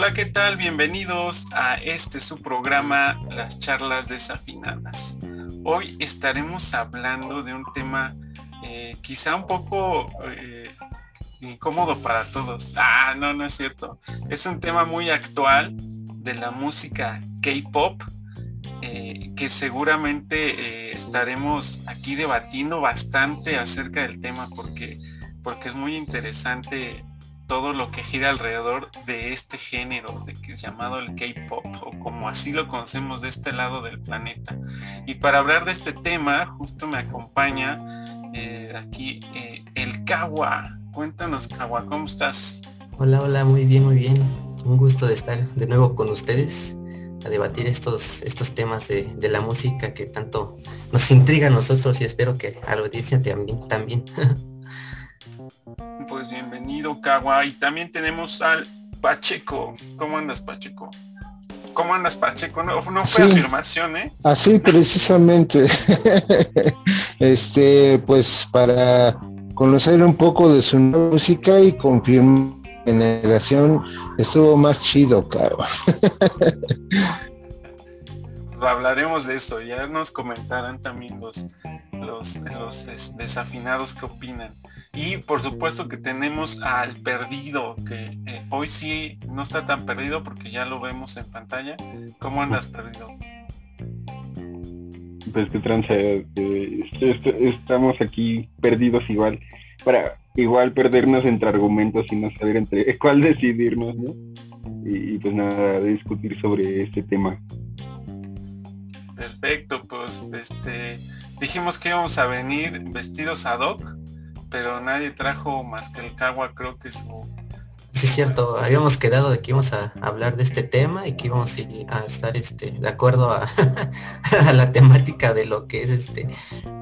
Hola, ¿qué tal? Bienvenidos a este su programa, Las charlas desafinadas. Hoy estaremos hablando de un tema eh, quizá un poco eh, incómodo para todos. Ah, no, no es cierto. Es un tema muy actual de la música K-Pop eh, que seguramente estaremos aquí debatiendo bastante acerca del tema porque, porque es muy interesante todo lo que gira alrededor de este género de que es llamado el K-pop o como así lo conocemos de este lado del planeta. Y para hablar de este tema, justo me acompaña eh, aquí eh, el Kawa. Cuéntanos, Kawa, ¿cómo estás? Hola, hola, muy bien, muy bien. Un gusto de estar de nuevo con ustedes a debatir estos, estos temas de, de la música que tanto nos intriga a nosotros y espero que a la audiencia también. también. Pues bienvenido, Kawa. Y también tenemos al Pacheco. ¿Cómo andas, Pacheco? ¿Cómo andas, Pacheco? No, no fue afirmación, ¿eh? Así precisamente. este, pues para conocer un poco de su música y confirmar generación estuvo más chido, claro. Hablaremos de eso, ya nos comentarán también los, los, desafinados que opinan. Y por supuesto que tenemos al perdido, que eh, hoy sí no está tan perdido porque ya lo vemos en pantalla. ¿Cómo andas perdido? Pues que tranza, eh, estamos aquí perdidos igual, para igual perdernos entre argumentos y no saber entre cuál decidirnos, ¿no? Y, y pues nada, discutir sobre este tema. Perfecto, pues este dijimos que íbamos a venir vestidos ad hoc pero nadie trajo más que el Cagua, creo que su... Sí, es cierto, habíamos quedado de que íbamos a hablar de este tema y que íbamos a estar este, de acuerdo a, la temática de lo que es este,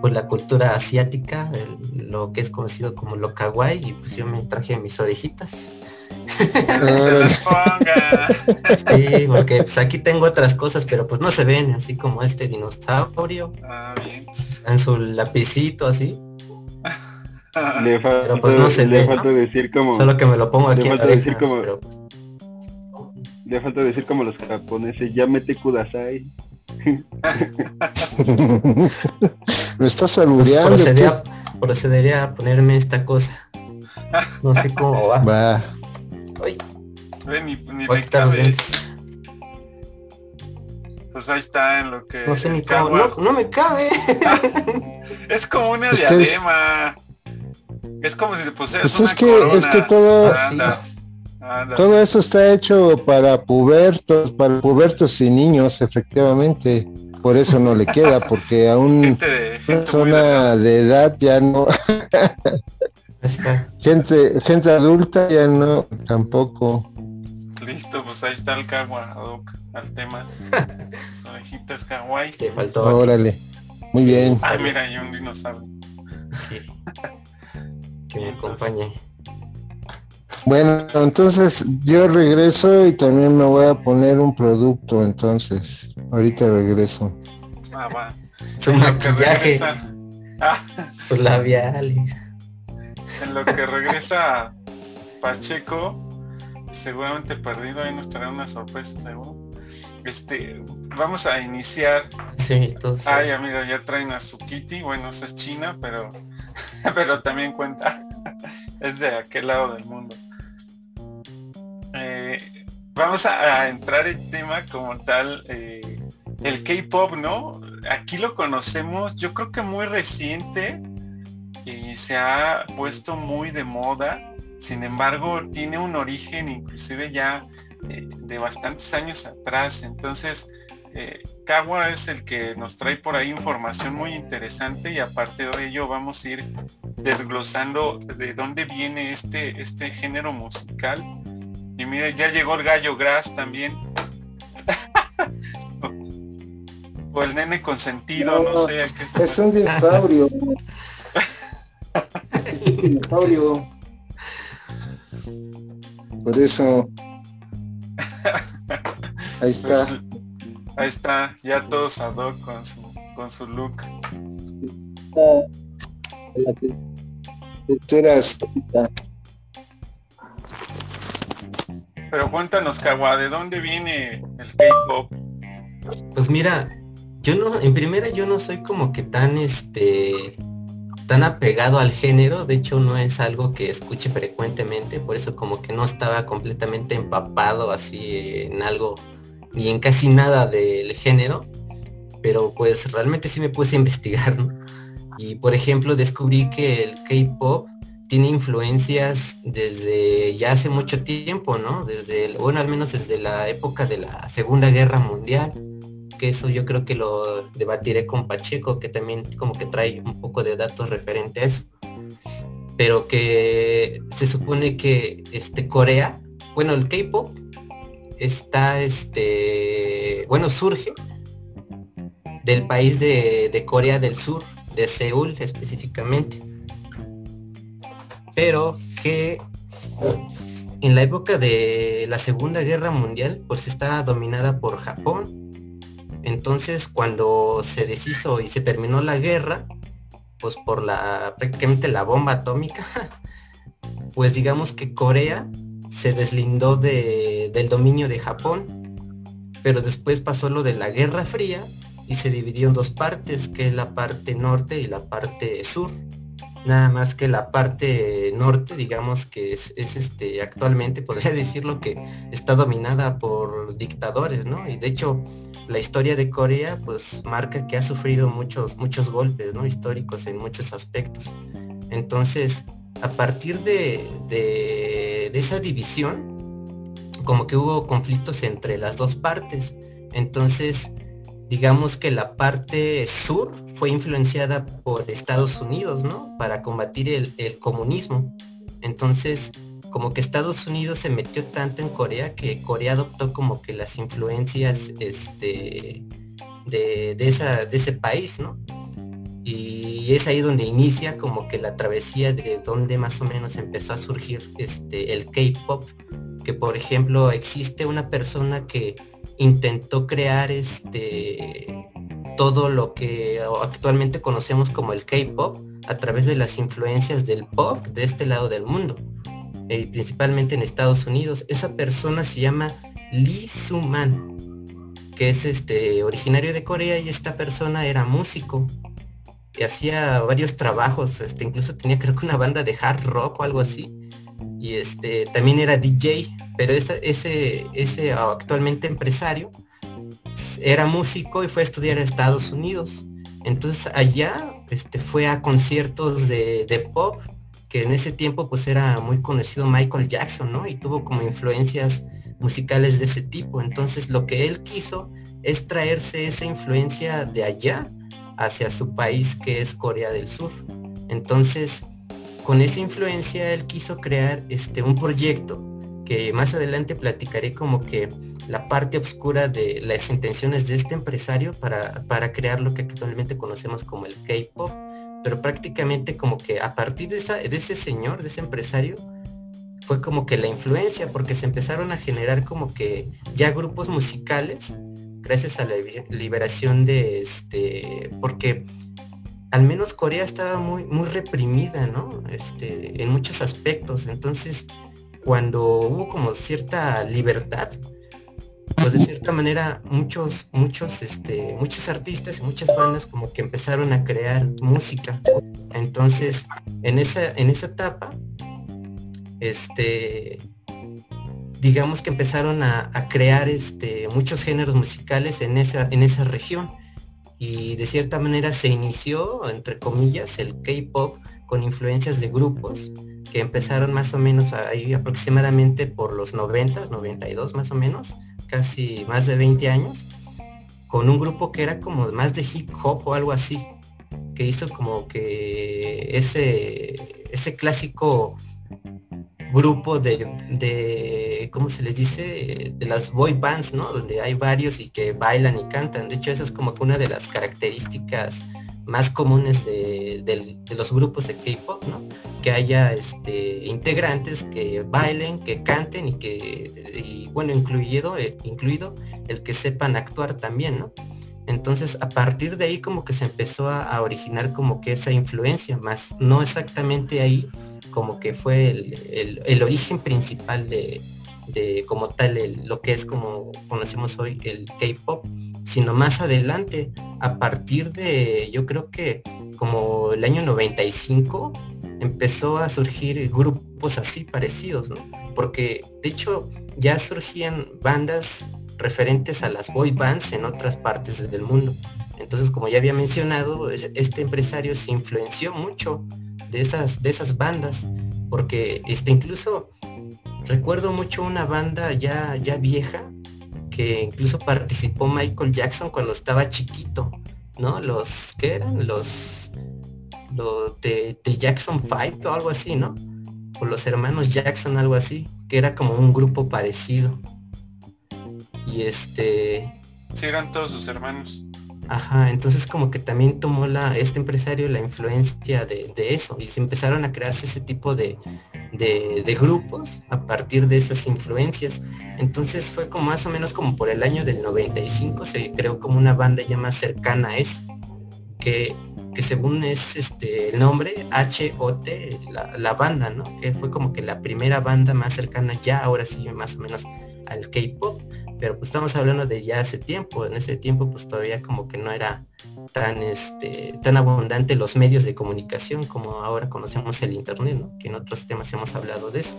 pues la cultura asiática, lo que es conocido como lo kawaii, y pues yo me traje mis orejitas. Sí, porque pues aquí tengo otras cosas, pero pues no se ven, así como este dinosaurio. Ah, bien. En su lapicito así. Le falta, pues no se le falta decir como. Solo que me lo pongo aquí. Le falta decir como. Le falta decir como los japoneses, ya mete kudasai. me estás albureando. Pues procedería, procedería, a ponerme esta cosa. No sé cómo va. Va. Oye. Ven, ni, ni le cabe. Pues ahí está en lo que. No sé ni cómo. No, no, me cabe. es como una pues diadema. Es como si se pusieras pues es que, Es que todo, todo eso está hecho para pubertos, para pubertos y niños, efectivamente. Por eso no le queda, porque a un persona de edad ya no. gente, gente adulta ya no, tampoco. Listo, pues ahí está el kawa al tema. Orejitas kawaii. Te faltó. Órale. Muy bien. Ay, mira, hay un dinosaurio que me acompañe. Bueno, entonces yo regreso y también me voy a poner un producto, entonces. Ahorita regreso. Ah, va. Su maquillaje. Ah. Su labial. En lo que regresa Pacheco, seguramente perdido, ahí nos trae una sorpresa seguro. Este, vamos a iniciar. Sí, Ay, amigo, ya traen a su Kitty, bueno, esa es China, pero pero también cuenta, es de aquel lado del mundo. Eh, vamos a, entrar en tema como tal, eh, el K-Pop, ¿no? Aquí lo conocemos, yo creo que muy reciente y se ha puesto muy de moda, sin embargo tiene un origen inclusive ya eh, de bastantes años atrás, entonces eh, Kawa es el que nos trae por ahí información muy interesante y aparte de ello vamos a ir desglosando de dónde viene este, este género musical. Y mire, ya llegó el gallo Gras también. o el nene consentido, no, no sé. es un dinosaurio. dinosaurio. Por eso. Ahí está. Pues, Ahí está, ya todos ad con su, con su look. pero cuéntanos, Kawa, ¿de dónde viene el K-pop? Pues mira, yo no, en primera yo no soy como que tan este tan apegado al género, de hecho no es algo que escuche frecuentemente, por eso como que no estaba completamente empapado así en algo, ni en casi nada del género, pero pues realmente sí me puse a investigar, Y por ejemplo descubrí que el K-Pop tiene influencias desde ya hace mucho tiempo, ¿no? Desde, bueno, al menos desde la época de la Segunda Guerra Mundial que eso yo creo que lo debatiré con Pacheco, que también como que trae un poco de datos referentes a eso. Pero que se supone que este Corea, bueno, el K-pop está este, bueno, surge del país de Corea del Sur, de Seúl específicamente. Pero que en la época de la Segunda Guerra Mundial, pues estaba dominada por Japón entonces, cuando se deshizo y se terminó la guerra, pues por la prácticamente la bomba atómica, pues digamos que Corea se deslindó del dominio de Japón, pero después pasó lo de la Guerra Fría y se dividió en dos partes, que es la parte norte y la parte sur. Nada más que la parte norte, digamos que es, es este actualmente, podría decirlo que está dominada por dictadores, ¿no? Y de hecho, la historia de Corea pues marca que ha sufrido muchos, muchos golpes ¿no? históricos en muchos aspectos. Entonces, a partir de, de, esa división, como que hubo conflictos entre las dos partes. Entonces, digamos que la parte sur fue influenciada por Estados Unidos, ¿no? Para combatir el, el comunismo. Entonces, como que Estados Unidos se metió tanto en Corea que Corea adoptó como que las influencias este, de, de ese país, ¿no? Y es ahí donde inicia como que la travesía de donde más o menos empezó a surgir este, el K-Pop, que por ejemplo existe una persona que intentó crear este, todo lo que actualmente conocemos como el K-Pop a través de las influencias del pop de este lado del mundo. Eh, principalmente en Estados Unidos. Esa persona se llama Lee Soo-man, que es este originario de Corea y esta persona era músico y hacía varios trabajos, este, incluso tenía creo que una banda de hard rock o algo así. Y este también era DJ, pero ese, ese, ese actualmente empresario era músico y fue a estudiar a Estados Unidos. Entonces allá este, fue a conciertos de, de pop que en ese tiempo pues era muy conocido Michael Jackson, ¿no? Y tuvo como influencias musicales de ese tipo. Entonces lo que él quiso es traerse esa influencia de allá hacia su país que es Corea del Sur. Entonces, con esa influencia él quiso crear este un proyecto que más adelante platicaré como que la parte oscura de las intenciones de este empresario para, para crear lo que actualmente conocemos como el K-pop pero prácticamente como que a partir de, de ese señor, de ese empresario, fue como que la influencia, porque se empezaron a generar como que ya grupos musicales, gracias a la liberación de este, porque al menos Corea estaba muy, muy reprimida, ¿no? Este, en muchos aspectos. Entonces, cuando hubo como cierta libertad, pues de cierta manera muchos, muchos, este, muchos artistas y muchas bandas como que empezaron a crear música. Entonces, en esa, en esa etapa, este, digamos que empezaron a, crear este, muchos géneros musicales en esa, en esa región. Y de cierta manera se inició, entre comillas, el K-pop con influencias de grupos que empezaron más o menos ahí aproximadamente por los 90, 92 más o menos, casi más de 20 años, con un grupo que era como más de hip hop o algo así, que hizo como que ese, ese clásico grupo de, de, ¿cómo se les dice? De las boy bands, ¿no? Donde hay varios y que bailan y cantan. De hecho, esa es como que una de las características más comunes de, los grupos de K-pop, ¿no? Que haya este, integrantes que bailen, que canten y que, bueno, incluido, eh, incluido el que sepan actuar también, ¿no? Entonces, a partir de ahí como que se empezó a, originar como que esa influencia, más no exactamente ahí como que fue el, origen principal de, de como tal lo que es como conocemos hoy el K-pop, sino más adelante, a partir de yo creo que como el año 95 empezó a surgir grupos así parecidos, ¿no? Porque de hecho ya surgían bandas referentes a las boy bands en otras partes del mundo. Entonces, como ya había mencionado, este empresario se influenció mucho de esas, de esas bandas, porque este, incluso recuerdo mucho una banda ya, ya vieja, que incluso participó Michael Jackson cuando estaba chiquito, ¿no? Los, ¿qué eran? Los, los de, de Jackson 5 o algo así, ¿no? O los hermanos Jackson, algo así, que era como un grupo parecido. Y este... Sí, eran todos sus hermanos. Ajá, entonces como que también tomó la, este empresario la influencia de, eso y se empezaron a crearse ese tipo de, de, grupos a partir de esas influencias. Entonces fue como más o menos como por el año del 95 se creó como una banda ya más cercana a eso, que, que según es este el nombre, H-O-T, la, la banda, ¿no? Que fue como que la primera banda más cercana ya, ahora sí, más o menos al K-Pop pero pues estamos hablando de ya hace tiempo, en ese tiempo pues todavía como que no era tan este tan abundante los medios de comunicación como ahora conocemos el internet, ¿no? que en otros temas hemos hablado de eso.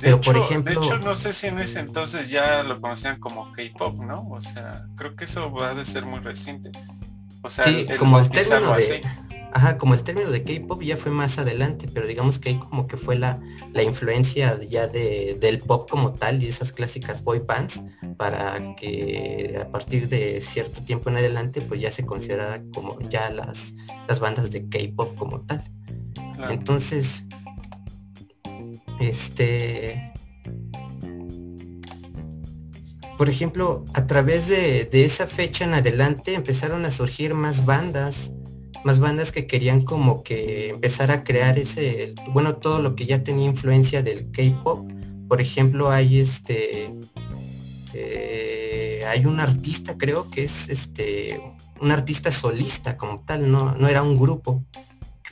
pero por ejemplo. De hecho, no sé si en ese entonces ya lo conocían como K-pop, ¿no? O sea, creo que eso va a ser muy reciente. O sea, sí, como el término de, Ajá, como el término de K-pop ya fue más adelante, pero digamos que ahí como que fue la, la influencia ya de, del pop como tal y esas clásicas boy bands para que a partir de cierto tiempo en adelante pues ya se considerara como ya las, las bandas de K-pop como tal. Entonces, este, por ejemplo, a través de, de, esa fecha en adelante empezaron a surgir más bandas más bandas que querían como que empezar a crear ese, bueno, todo lo que ya tenía influencia del K-pop. Por ejemplo, hay este, eh, hay un artista, creo que es este, un artista solista como tal, no, no era un grupo.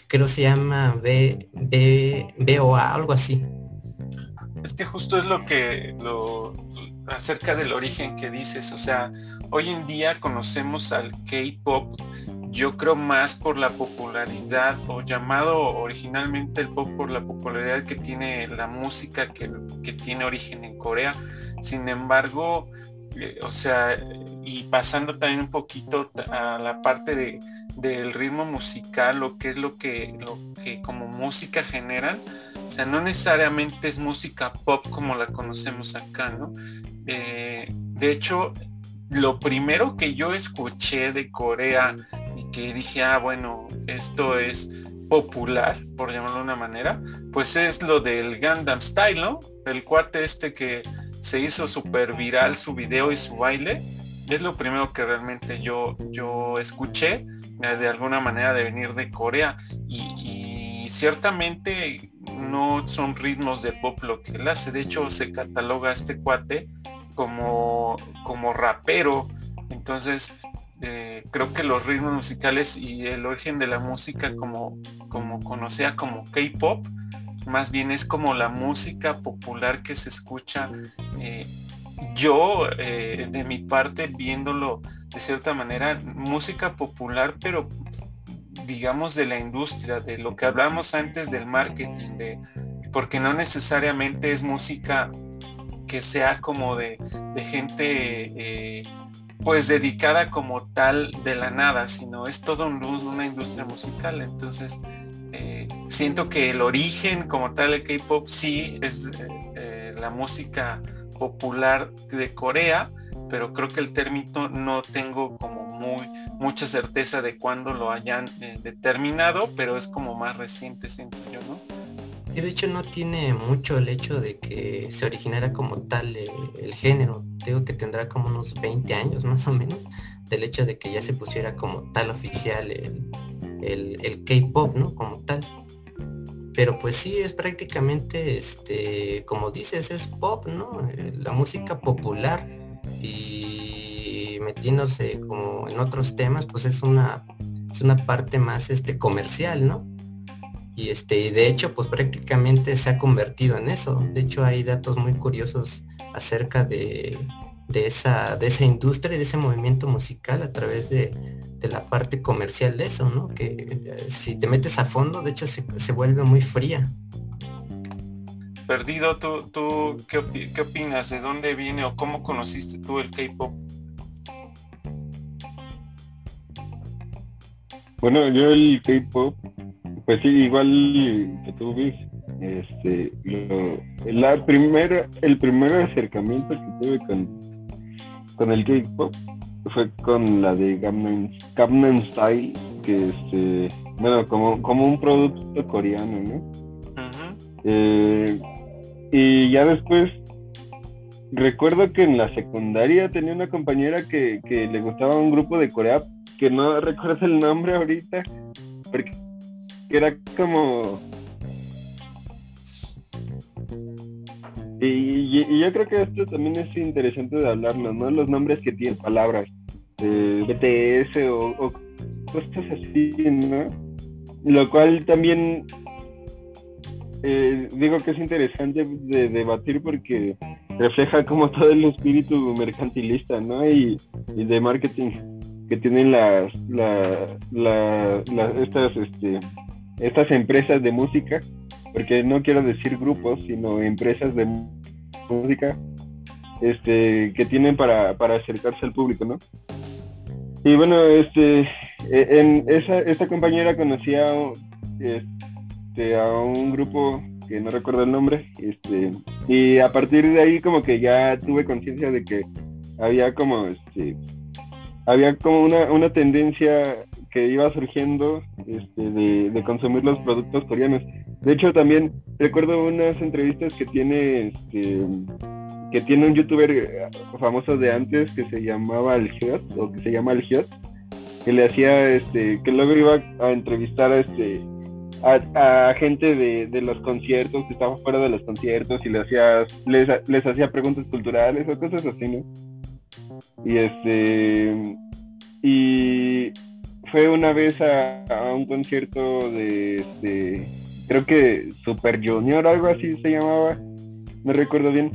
Creo se llama B, B, BOA, algo así. Es que justo es lo que lo acerca del origen que dices, o sea, hoy en día conocemos al K-pop yo creo más por la popularidad o llamado originalmente el pop por la popularidad que tiene la música que, tiene origen en Corea. Sin embargo, eh, o sea, y pasando también un poquito a la parte de, del ritmo musical, lo que es lo que, lo que como música generan, o sea, no necesariamente es música pop como la conocemos acá, ¿no? Eh, de hecho, lo primero que yo escuché de Corea y que dije, ah, bueno, esto es popular, por llamarlo de una manera, pues es lo del Gundam Style, ¿no? El cuate este que se hizo súper viral su video y su baile, es lo primero que realmente yo, yo escuché eh, de alguna manera de venir de Corea y, ciertamente no son ritmos de pop lo que él hace, de hecho se cataloga este cuate como, como rapero. Entonces, eh, creo que los ritmos musicales y el origen de la música como, como conocía como K-pop, más bien es como la música popular que se escucha. Eh, yo, eh, de mi parte, viéndolo de cierta manera, música popular, pero digamos de la industria, de lo que hablamos antes del marketing, de, porque no necesariamente es música que sea como de, gente eh, pues dedicada como tal de la nada, sino es todo un, una industria musical. Entonces, eh, siento que el origen como tal del K-Pop sí es eh, la música popular de Corea, pero creo que el término no tengo como muy mucha certeza de cuándo lo hayan determinado, pero es como más reciente, siento yo, ¿no? Y de hecho no tiene mucho el hecho de que se originara como tal eh, el, género. Digo que tendrá como unos 20 años más o menos del hecho de que ya se pusiera como tal oficial el, el, K-pop, ¿no? Como tal. Pero pues sí, es prácticamente, este, como dices, es pop, ¿no? Eh, la música popular y metiéndose como en otros temas, pues es una, es una parte más este, comercial, ¿no? Y este de hecho pues prácticamente se ha convertido en eso. De hecho hay datos muy curiosos acerca de, esa de esa industria y de ese movimiento musical a través de, la parte comercial de eso no que eh, si te metes a fondo de hecho se, vuelve muy fría. Perdido tú tú ¿qué, qué opinas de dónde viene o cómo conociste tú el K-pop bueno yo el K-pop pues sí, igual que tú ves, este, la primera, el primer acercamiento que tuve con, con el K-pop fue con la de Gangnam, Style, que este, bueno, como, como un producto coreano, ¿no? Eh, y ya después recuerdo que en la secundaria tenía una compañera que, que le gustaba un grupo de Corea, que no recuerdo el nombre ahorita, porque era como... Y, yo creo que esto también es interesante de hablarlo, ¿no? Los nombres que tienen palabras, eh, BTS o, cosas así, ¿no? Lo cual también eh, digo que es interesante de debatir porque refleja como todo el espíritu mercantilista, ¿no? Y, de marketing que tienen las, estas este, estas empresas de música, porque no quiero decir grupos, sino empresas de música, este, que tienen para, acercarse al público, ¿no? Y bueno, este, e, en esa, esta compañera conocía este, a un grupo que no recuerdo el nombre, este, y a partir de ahí como que ya tuve conciencia de que había como, este, había como una, una tendencia que iba surgiendo este, de, consumir los productos coreanos. De hecho, también recuerdo unas entrevistas que tiene este, que tiene un youtuber eh, famoso de antes que se llamaba El o que se llama El que le hacía, este, que luego iba a entrevistar a este a, gente de, los conciertos, que estaba fuera de los conciertos y le hacía, les, les hacía preguntas culturales o cosas así, ¿no? Y este y fue una vez a, un concierto de, creo que Super Junior, algo así se llamaba, no recuerdo bien.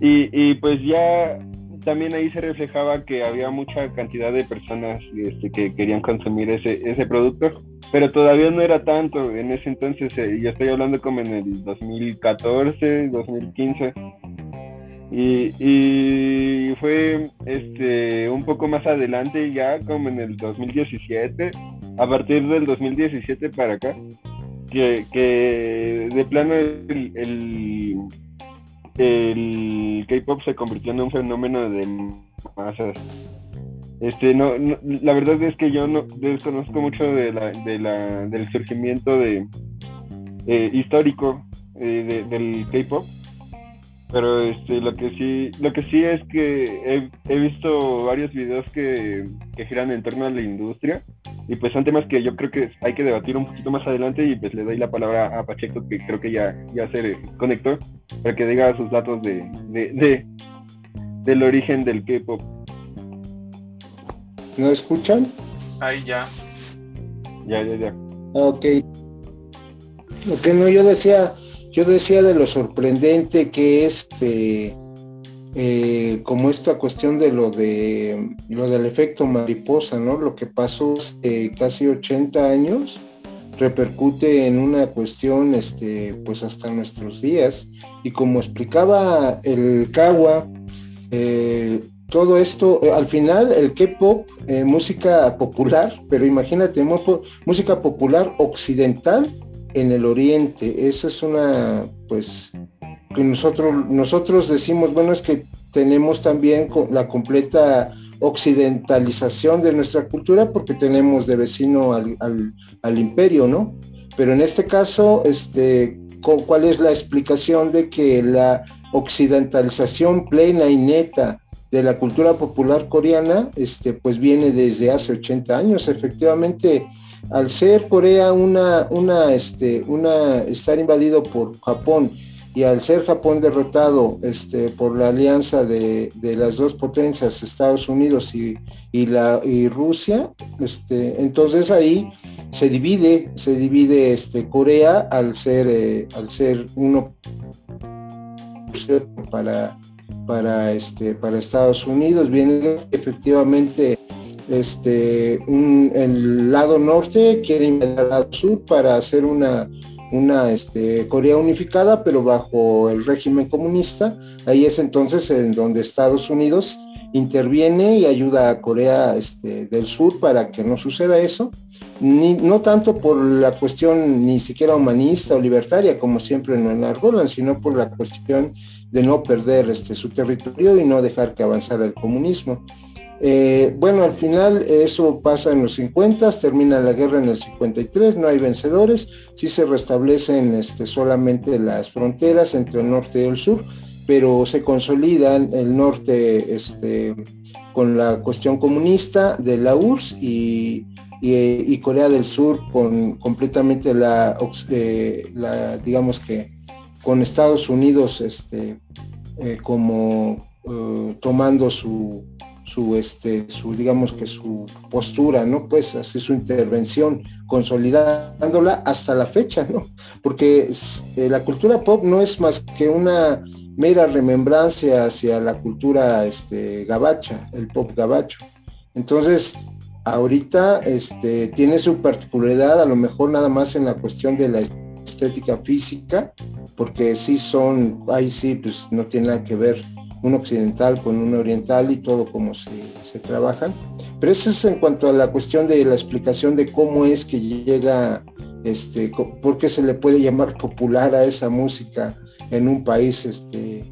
Y, pues ya también ahí se reflejaba que había mucha cantidad de personas este, que querían consumir ese, ese producto, pero todavía no era tanto. En ese entonces, eh, yo estoy hablando como en el 2014, 2015 y, fue este un poco más adelante ya como en el 2017 a partir del 2017 para acá que, de plano el, el, K-pop se convirtió en un fenómeno de masas. Este no, la verdad es que yo no desconozco mucho de la, de la del surgimiento de eh, histórico eh, del K-pop pero este lo que sí lo que sí es que he, visto varios videos que, giran en torno a la industria y pues son temas que yo creo que hay que debatir un poquito más adelante y pues le doy la palabra a Pacheco que creo que ya ya se conectó para que diga sus datos de, de, del origen del K-pop. ¿No escuchan? Ahí ya. Ya, ya, ya. Ok. Ok, no, yo decía yo decía de lo sorprendente que es este, eh, como esta cuestión de lo de lo del efecto mariposa, ¿no? Lo que pasó hace casi 80 años repercute en una cuestión este, pues hasta nuestros días. Y como explicaba el Kawa, eh, todo esto, eh, al final el K-pop, música popular, pero imagínate, música popular occidental en el oriente. Esa es una, pues, que nosotros, nosotros decimos, bueno, es que tenemos también la completa occidentalización de nuestra cultura porque tenemos de vecino al, imperio, ¿no? Pero en este caso, este, ¿cuál es la explicación de que la occidentalización plena y neta de la cultura popular coreana, este, pues viene desde hace 80 años. Efectivamente, al ser Corea una, una, este, una, estar invadido por Japón y al ser Japón derrotado este, por la alianza de, las dos potencias, Estados Unidos y, la, y Rusia, este, entonces ahí se divide, se divide este, Corea al ser, eh, al ser uno para, para, este, para Estados Unidos. Viene efectivamente este, el lado norte quiere invadir al lado sur para hacer una, una este, Corea unificada, pero bajo el régimen comunista. Ahí es entonces en donde Estados Unidos interviene y ayuda a Corea este, del Sur para que no suceda eso. Ni, no tanto por la cuestión ni siquiera humanista o libertaria, como siempre en enarbolan, sino por la cuestión de no perder su territorio y no dejar que avanzara el comunismo. Eh, bueno, al final eso pasa en los 50, termina la guerra en el 53, no hay vencedores, sí se restablecen este, solamente las fronteras entre el norte y el sur, pero se consolidan el norte este, con la cuestión comunista de la URSS y, Corea del Sur con completamente la, eh, digamos que con Estados Unidos este, eh, como tomando su, su, este, su, digamos que su postura, ¿no? Pues así su intervención, consolidándola hasta la fecha, ¿no? Porque la cultura pop no es más que una mera remembrancia hacia la cultura este, gabacha, el pop gabacho. Entonces, ahorita este, tiene su particularidad, a lo mejor nada más en la cuestión de la estética física, porque sí son, ahí sí, pues no tiene nada que ver un occidental con un oriental y todo como se, se trabajan. Pero eso es en cuanto a la cuestión de la explicación de cómo es que llega, este, por qué se le puede llamar popular a esa música en un país este,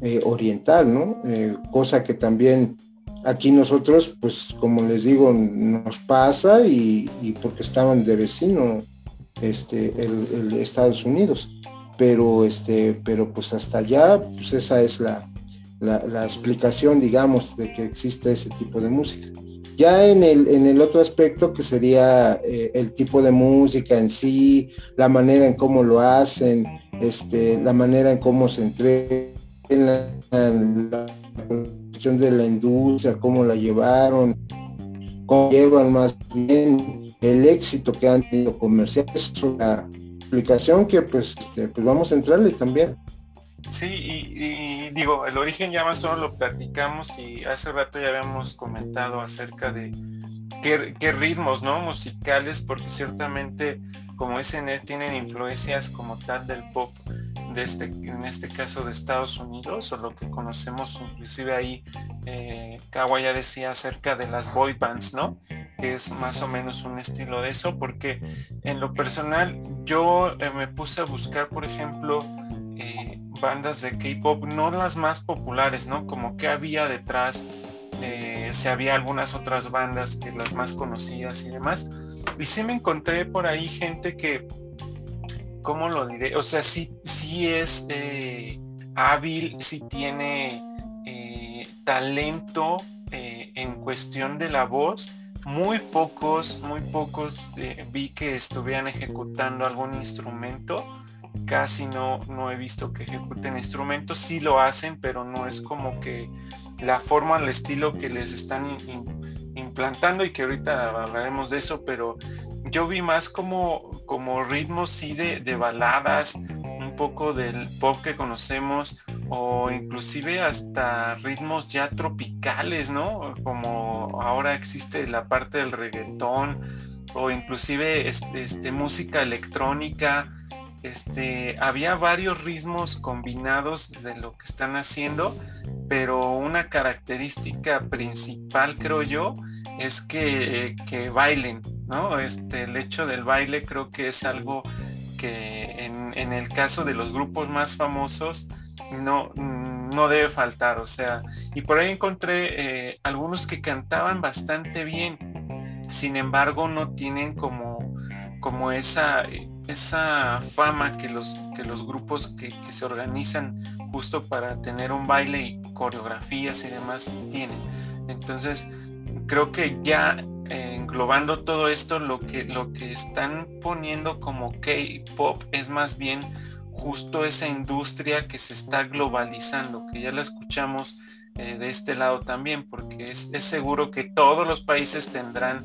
eh, oriental, ¿no? Eh, cosa que también aquí nosotros, pues como les digo, nos pasa y, porque estaban de vecino este, el, Estados Unidos. Pero, este, pero pues hasta allá, pues esa es la, la, explicación, digamos, de que existe ese tipo de música. Ya en el, en el otro aspecto que sería eh, el tipo de música en sí, la manera en cómo lo hacen, este, la manera en cómo se entrega la, cuestión de la industria, cómo la llevaron, cómo llevan más bien el éxito que han tenido comerciales, es una explicación que pues, este, pues vamos a entrarle también. Sí, y, digo, el origen ya más o menos lo platicamos y hace rato ya habíamos comentado acerca de qué, ritmos, ¿no? Musicales, porque ciertamente como SNL tienen influencias como tal del pop de este, en este caso de Estados Unidos, o lo que conocemos inclusive ahí, eh, Kawa ya decía acerca de las boy bands, ¿no? Que es más o menos un estilo de eso, porque en lo personal yo eh, me puse a buscar, por ejemplo, eh, bandas de K-pop, no las más populares, ¿no? Como que había detrás, si había algunas otras bandas que las más conocidas y demás y sí me encontré por ahí gente que, ¿cómo lo diré? O sea, sí, sí es eh, hábil, sí tiene eh, talento eh, en cuestión de la voz. Muy pocos, muy pocos vi que estuvieran ejecutando algún instrumento. Casi no, no he visto que ejecuten instrumentos. Sí lo hacen, pero no es como que la forma, el estilo que les están implantando y que ahorita hablaremos de eso, pero yo vi más como, como ritmos sí de, de baladas, un poco del pop que conocemos o inclusive hasta ritmos ya tropicales, ¿no? Como ahora existe la parte del reggaetón o inclusive este, este música electrónica. Este, había varios ritmos combinados de lo que están haciendo, pero una característica principal, creo yo, es que, bailen, ¿no? Este, el hecho del baile creo que es algo que en, el caso de los grupos más famosos no, no debe faltar, o sea, y por ahí encontré eh, algunos que cantaban bastante bien, sin embargo no tienen como, como esa, esa fama que los, que los grupos que, se organizan justo para tener un baile y coreografías y demás tienen. Entonces, creo que ya eh, englobando todo esto, lo que, lo que están poniendo como K-Pop es más bien justo esa industria que se está globalizando, que ya la escuchamos eh, de este lado también, porque es, seguro que todos los países tendrán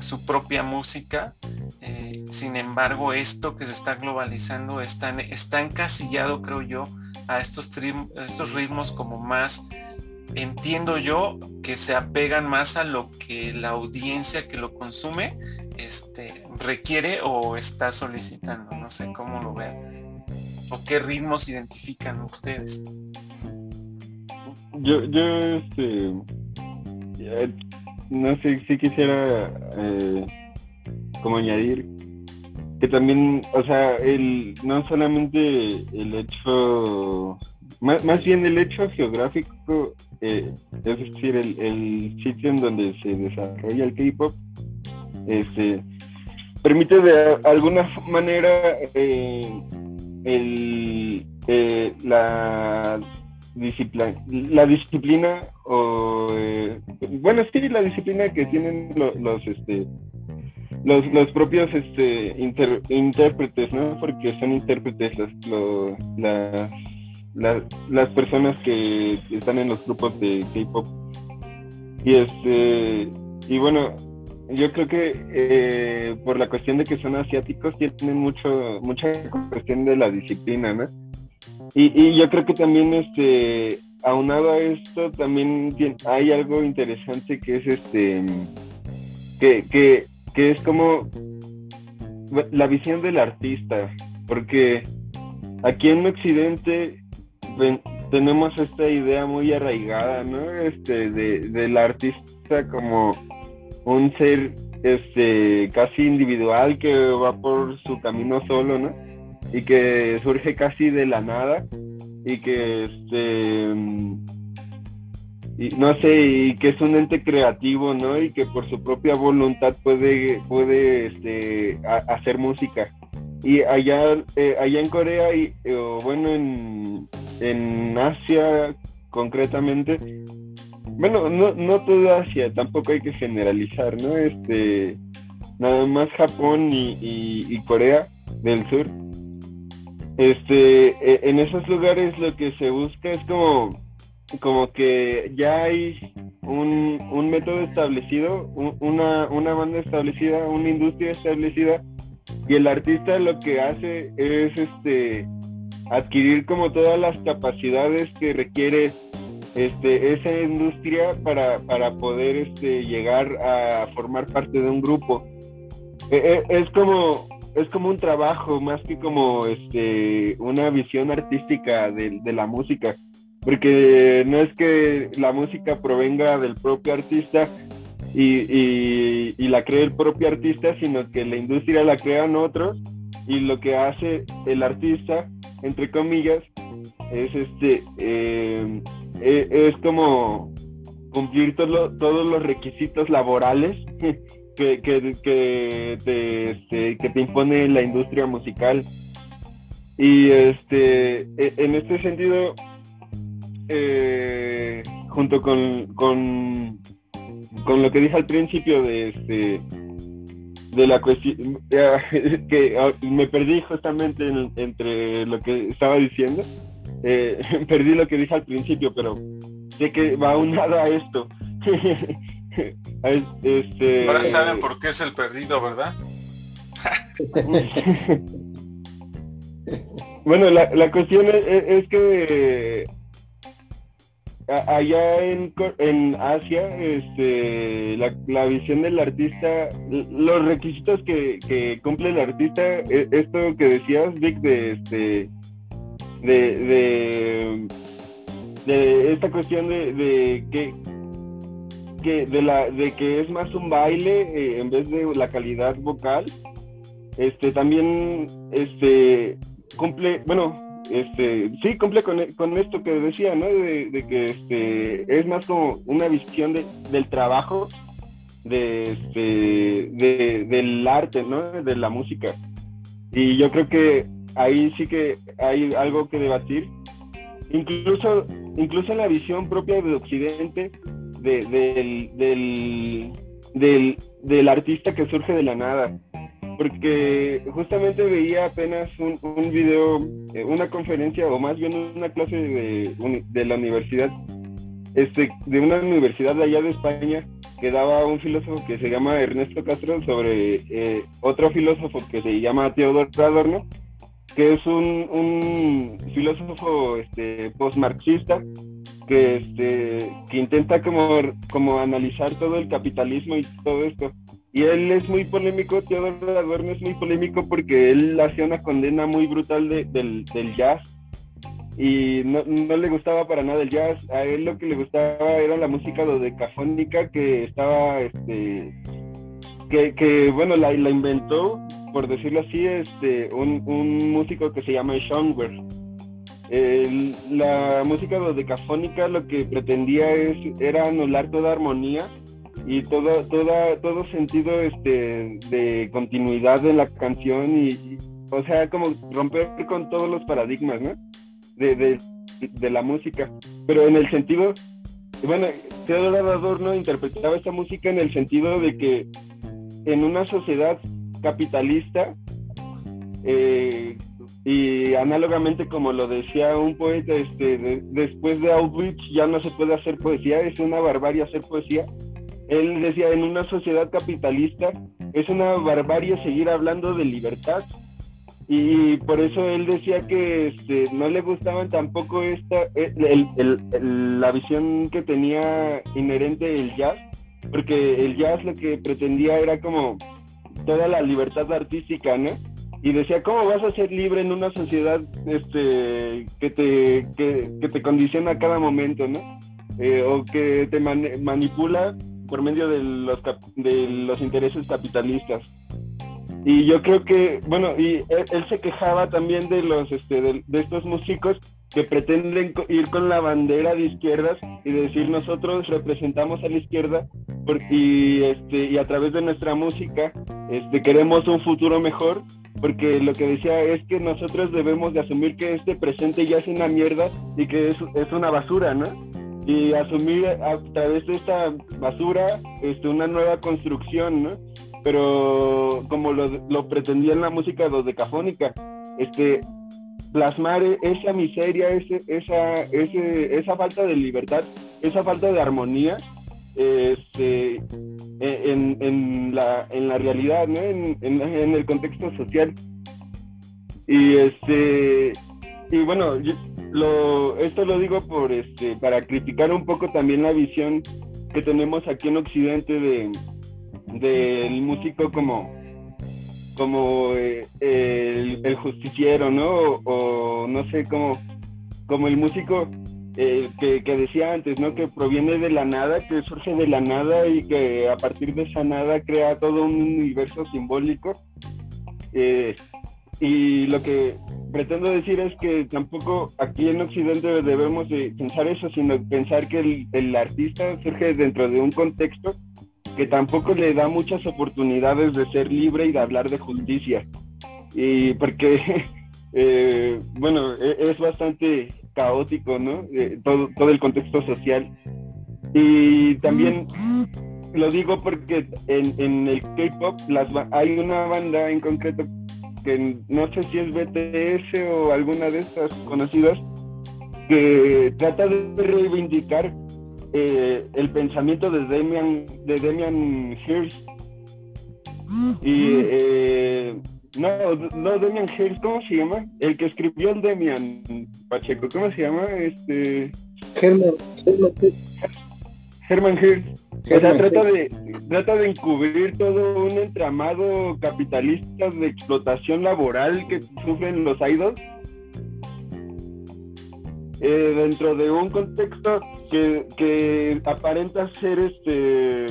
su propia música. Eh, sin embargo, esto que se está globalizando está, está encasillado, creo yo, a estos, estos ritmos como más, entiendo yo, que se apegan más a lo que la audiencia que lo consume este, requiere o está solicitando. No sé cómo lo vean. ¿O qué ritmos identifican ustedes? Yo, yo, este, no sé si quisiera eh, como añadir que también, o sea, el, no solamente el hecho, más, bien el hecho geográfico, eh, es decir, el, sitio en donde se desarrolla el K-pop, este, permite de alguna manera eh, el, la disciplina, la disciplina o eh, bueno sí la disciplina que tienen los, este los, los propios este intérpretes no porque son intérpretes las, las, las personas que están en los grupos de K-pop. Y este y bueno yo creo que eh, por la cuestión de que son asiáticos tienen mucho mucha cuestión de la disciplina no y, yo creo que también este aunado a esto también hay algo interesante que es este que, que, que es como la visión del artista. Porque aquí en Occidente tenemos esta idea muy arraigada no este de, del artista como un ser este casi individual que va por su camino solo no y que surge casi de la nada y que este y no sé y que es un ente creativo no y que por su propia voluntad puede puede este hacer música. Y allá eh, allá en Corea y o bueno en, en Asia concretamente bueno no no toda Asia tampoco hay que generalizar no este nada más Japón y Corea del Sur este, e, en esos lugares lo que se busca es como, como que ya hay un, un método establecido, una, una banda establecida, una industria establecida, y el artista lo que hace es este adquirir como todas las capacidades que requiere este, esa industria para, para poder este, llegar a formar parte de un grupo. E, e, es como es como un trabajo más que como este una visión artística de, la música. Porque no es que la música provenga del propio artista y, la cree el propio artista sino que la industria la crean otros y lo que hace el artista entre comillas es este eh, e, es como cumplir todos los requisitos laborales que, que, te, este, que te impone la industria musical. Y este, e, en este sentido, eh, junto con, con, con, lo que dije al principio de este de la cuestión que ah, me perdí justamente entre lo que estaba diciendo eh, perdí lo que dije al principio pero sé que va unado a esto Este... Ahora saben por qué es el perdido, ¿verdad? bueno, la, cuestión es, que allá en, en Asia, este, la, visión del artista, los requisitos que, cumple el artista, e, esto que decías, Vic, de este, de, de, esta cuestión de, de que de la de que es más un baile eh, en vez de la calidad vocal este también este cumple bueno este sí cumple con, con esto que decía no de, que este es más como una visión del trabajo de este de, del arte no de la música. Y yo creo que ahí sí que hay algo que debatir. Incluso incluso la visión propia de occidente del, del, del, artista que surge de la nada. Porque justamente veía apenas un, un video, eh, una conferencia o más bien una clase de, de la universidad este, de una universidad de allá de España que daba un filósofo que se llama Ernesto Castro sobre eh, otro filósofo que se llama Teodoro Adorno, que es un, filósofo este, post-marxista que, este, que intenta como, como analizar todo el capitalismo y todo esto. Y él es muy polémico, Teodoro Adorno es muy polémico porque él hacía una condena muy brutal del, jazz y no, le gustaba para nada el jazz. A él lo que le gustaba era la música dodecafónica que estaba, este, que, que bueno, la, la inventó, por decirlo así, este, un, un músico que se llama Schoenberg la música dodecafónica lo que pretendía es, era anular toda armonía y todo, toda, todo sentido este, de continuidad de la canción y, o sea, como romper con todos los paradigmas, ¿no? De, la música. Pero en el sentido, bueno, Teodoro Adorno interpretaba esta música en el sentido de que en una sociedad capitalista eh, y análogamente como lo decía un poeta, este, después de Auschwitz ya no se puede hacer poesía, es una barbarie hacer poesía. Él decía, en una sociedad capitalista es una barbarie seguir hablando de libertad. Y por eso él decía que este, no le gustaban tampoco esta, la visión que tenía inherente el jazz, porque el jazz lo que pretendía era como toda la libertad artística, ¿no? Y decía, ¿cómo vas a ser libre en una sociedad este, que, te, que, te condiciona a cada momento, ¿no? Eh, o que te manipula por medio de los, de los intereses capitalistas. Y yo creo que, bueno, y él, se quejaba también de los, este, de, estos músicos que pretenden ir con la bandera de izquierdas y decir nosotros representamos a la izquierda y, este, y a través de nuestra música este, queremos un futuro mejor porque lo que decía es que nosotros debemos de asumir que este presente ya es una mierda y que es, una basura, ¿no? Y asumir a través de esta basura este, una nueva construcción, ¿no? Pero como lo, pretendía en la música dodecafónica, este, plasmar esa miseria, ese, esa, ese, esa falta de libertad, esa falta de armonía, este, en, en, la, en la realidad, ¿no? en, en, el contexto social. Y este y bueno, esto lo digo por este para criticar un poco también la visión que tenemos aquí en Occidente de del músico como como eh, el, justiciero, ¿no? O, no sé, como, como el músico eh, que, decía antes, ¿no? Que proviene de la nada, que surge de la nada y que a partir de esa nada crea todo un universo simbólico. Eh, y lo que pretendo decir es que tampoco aquí en Occidente debemos de pensar eso, sino pensar que el artista surge dentro de un contexto que tampoco le da muchas oportunidades de ser libre y de hablar de justicia. Y porque, eh, bueno, e, es bastante caótico, ¿no? Eh, todo, todo el contexto social. Y también lo digo porque en, el K-pop hay una banda en concreto que no sé si es BTS o alguna de estas conocidas que trata de reivindicar eh, el pensamiento de Demian de Demian Hirst y eh, no, no Demian Hirst, ¿cómo se llama? El que escribió el Demian Pacheco, ¿cómo se llama? Este. Herman, Herman Hirst. O sea, trata de, trata de encubrir todo un entramado capitalista de explotación laboral que sufren los idols eh, dentro de un contexto que, que aparenta ser este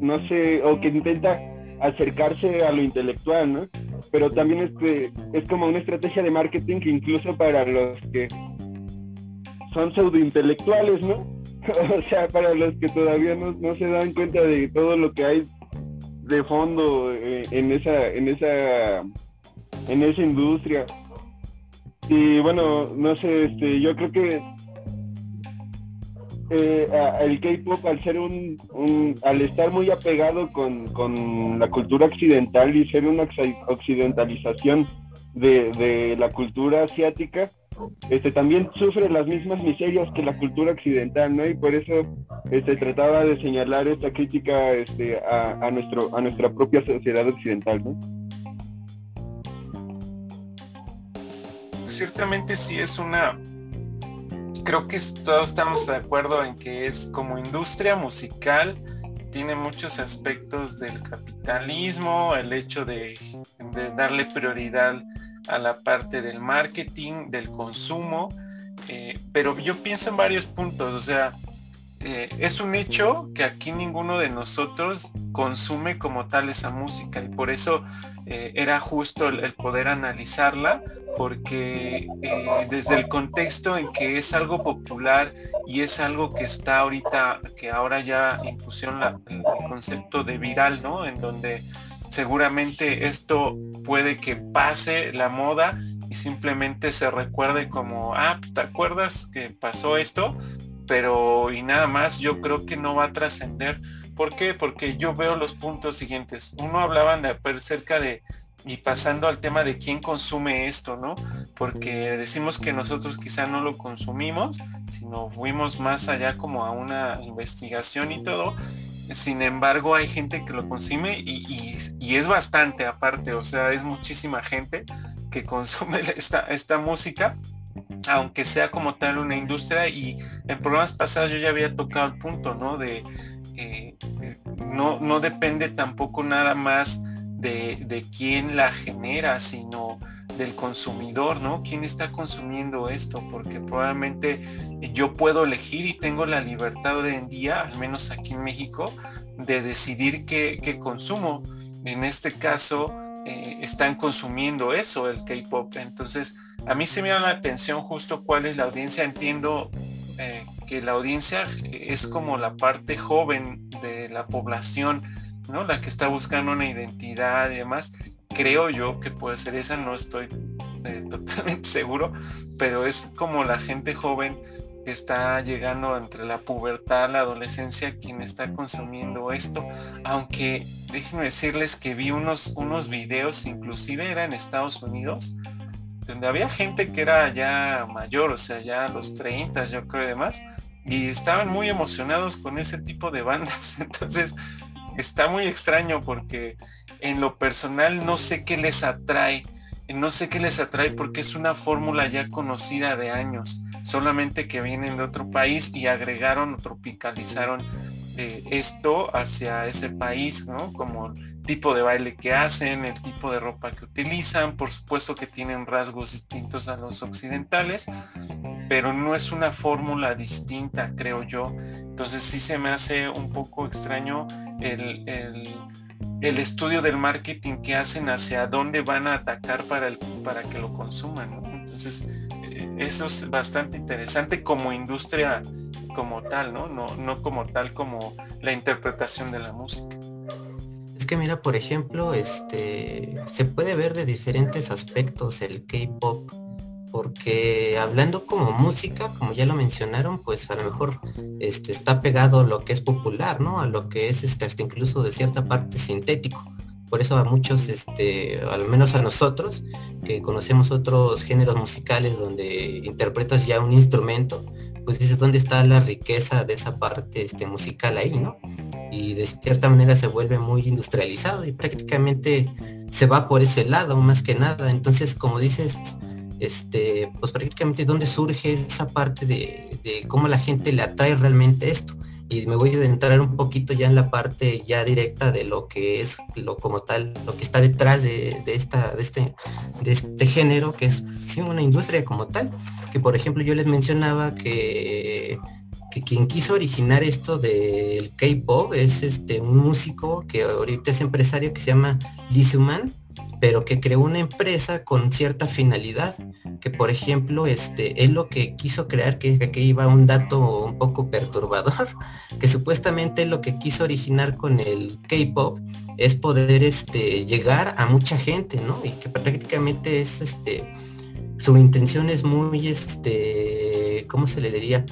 no sé o que intenta acercarse a lo intelectual no pero también es, que es como una estrategia de marketing que incluso para los que son pseudointelectuales, ¿no? o sea, para los que todavía no, se dan cuenta de todo lo que hay de fondo eh, en esa, en esa, en esa industria. Y bueno, no sé, este, yo creo que eh, el K-pop al ser un, al estar muy apegado con, la cultura occidental y ser una occidentalización de, la cultura asiática, este también sufre las mismas miserias que la cultura occidental, ¿no? Y por eso este trataba de señalar esta crítica este, a, nuestro a nuestra propia sociedad occidental. Ciertamente sí es una creo que todos estamos de acuerdo en que es como industria musical tiene muchos aspectos del capitalismo, el hecho de, darle prioridad a la parte del marketing, del consumo, eh, pero yo pienso en varios puntos, o sea, eh, es un hecho que aquí ninguno de nosotros consume como tal esa música y por eso eh, era justo el, poder analizarla porque eh, desde el contexto en que es algo popular y es algo que está ahorita, que ahora ya impusieron el, concepto de viral, ¿no? En donde seguramente esto puede que pase la moda y simplemente se recuerde como, ah, ¿te acuerdas que pasó esto? Pero y nada más yo creo que no va a trascender. ¿Por qué? Porque yo veo los puntos siguientes. Uno hablaban de acerca de y pasando al tema de quién consume esto, ¿no? Porque decimos que nosotros quizá no lo consumimos, sino fuimos más allá como a una investigación y todo. Sin embargo, hay gente que lo consume y, y es bastante aparte, o sea, es muchísima gente que consume esta, esta música aunque sea como tal una industria y en programas pasados yo ya había tocado el punto, ¿no? De eh, no, no depende tampoco nada más de, de, quién la genera, sino del consumidor, ¿no? ¿Quién está consumiendo esto? Porque probablemente yo puedo elegir y tengo la libertad hoy en día, al menos aquí en México, de decidir qué, qué consumo. En este caso, eh, están consumiendo eso, el K-Pop. Entonces, a mí se me da la atención justo cuál es la audiencia. Entiendo eh, que la audiencia es como la parte joven de la población, ¿no? La que está buscando una identidad y demás. Creo yo que puede ser esa, no estoy eh, totalmente seguro, pero es como la gente joven que está llegando entre la pubertad, la adolescencia, quien está consumiendo esto. Aunque déjenme decirles que vi unos, unos videos, inclusive era en Estados Unidos, donde había gente que era ya mayor, o sea, ya los 30, yo creo y demás, y estaban muy emocionados con ese tipo de bandas. Entonces, está muy extraño porque en lo personal no sé qué les atrae, no sé qué les atrae porque es una fórmula ya conocida de años, solamente que vienen de otro país y agregaron o tropicalizaron eh, esto hacia ese país, ¿no? Como tipo de baile que hacen, el tipo de ropa que utilizan, por supuesto que tienen rasgos distintos a los occidentales, pero no es una fórmula distinta, creo yo. Entonces sí se me hace un poco extraño el, el, estudio del marketing que hacen hacia dónde van a atacar para, el, para que lo consuman. Entonces eh, eso es bastante interesante como industria como tal, ¿no? ¿no? No como tal como la interpretación de la música. Es que mira, por ejemplo, este se puede ver de diferentes aspectos el K-pop, porque hablando como música, como ya lo mencionaron, pues a lo mejor este, está pegado a lo que es popular, ¿no? A lo que es este, hasta incluso de cierta parte sintético. Por eso a muchos, este, al menos a nosotros, que conocemos otros géneros musicales donde interpretas ya un instrumento, pues dices dónde está la riqueza de esa parte este, musical ahí, ¿no? Y de cierta manera se vuelve muy industrializado y prácticamente se va por ese lado más que nada. Entonces, como dices, este, pues prácticamente dónde surge esa parte de, de cómo la gente le atrae realmente esto y me voy a entrar un poquito ya en la parte ya directa de lo que es lo como tal, lo que está detrás de, esta, de este, de este género, que es una industria como tal, que por ejemplo yo les mencionaba que, que quien quiso originar esto del K-pop es este un músico que ahorita es empresario que se llama Lizuman pero que creó una empresa con cierta finalidad, que por ejemplo, este, es lo que quiso crear, que aquí iba un dato un poco perturbador, que supuestamente lo que quiso originar con el K-pop es poder este, llegar a mucha gente, ¿no? Y que prácticamente es este, su intención es muy, este, ¿cómo se le diría?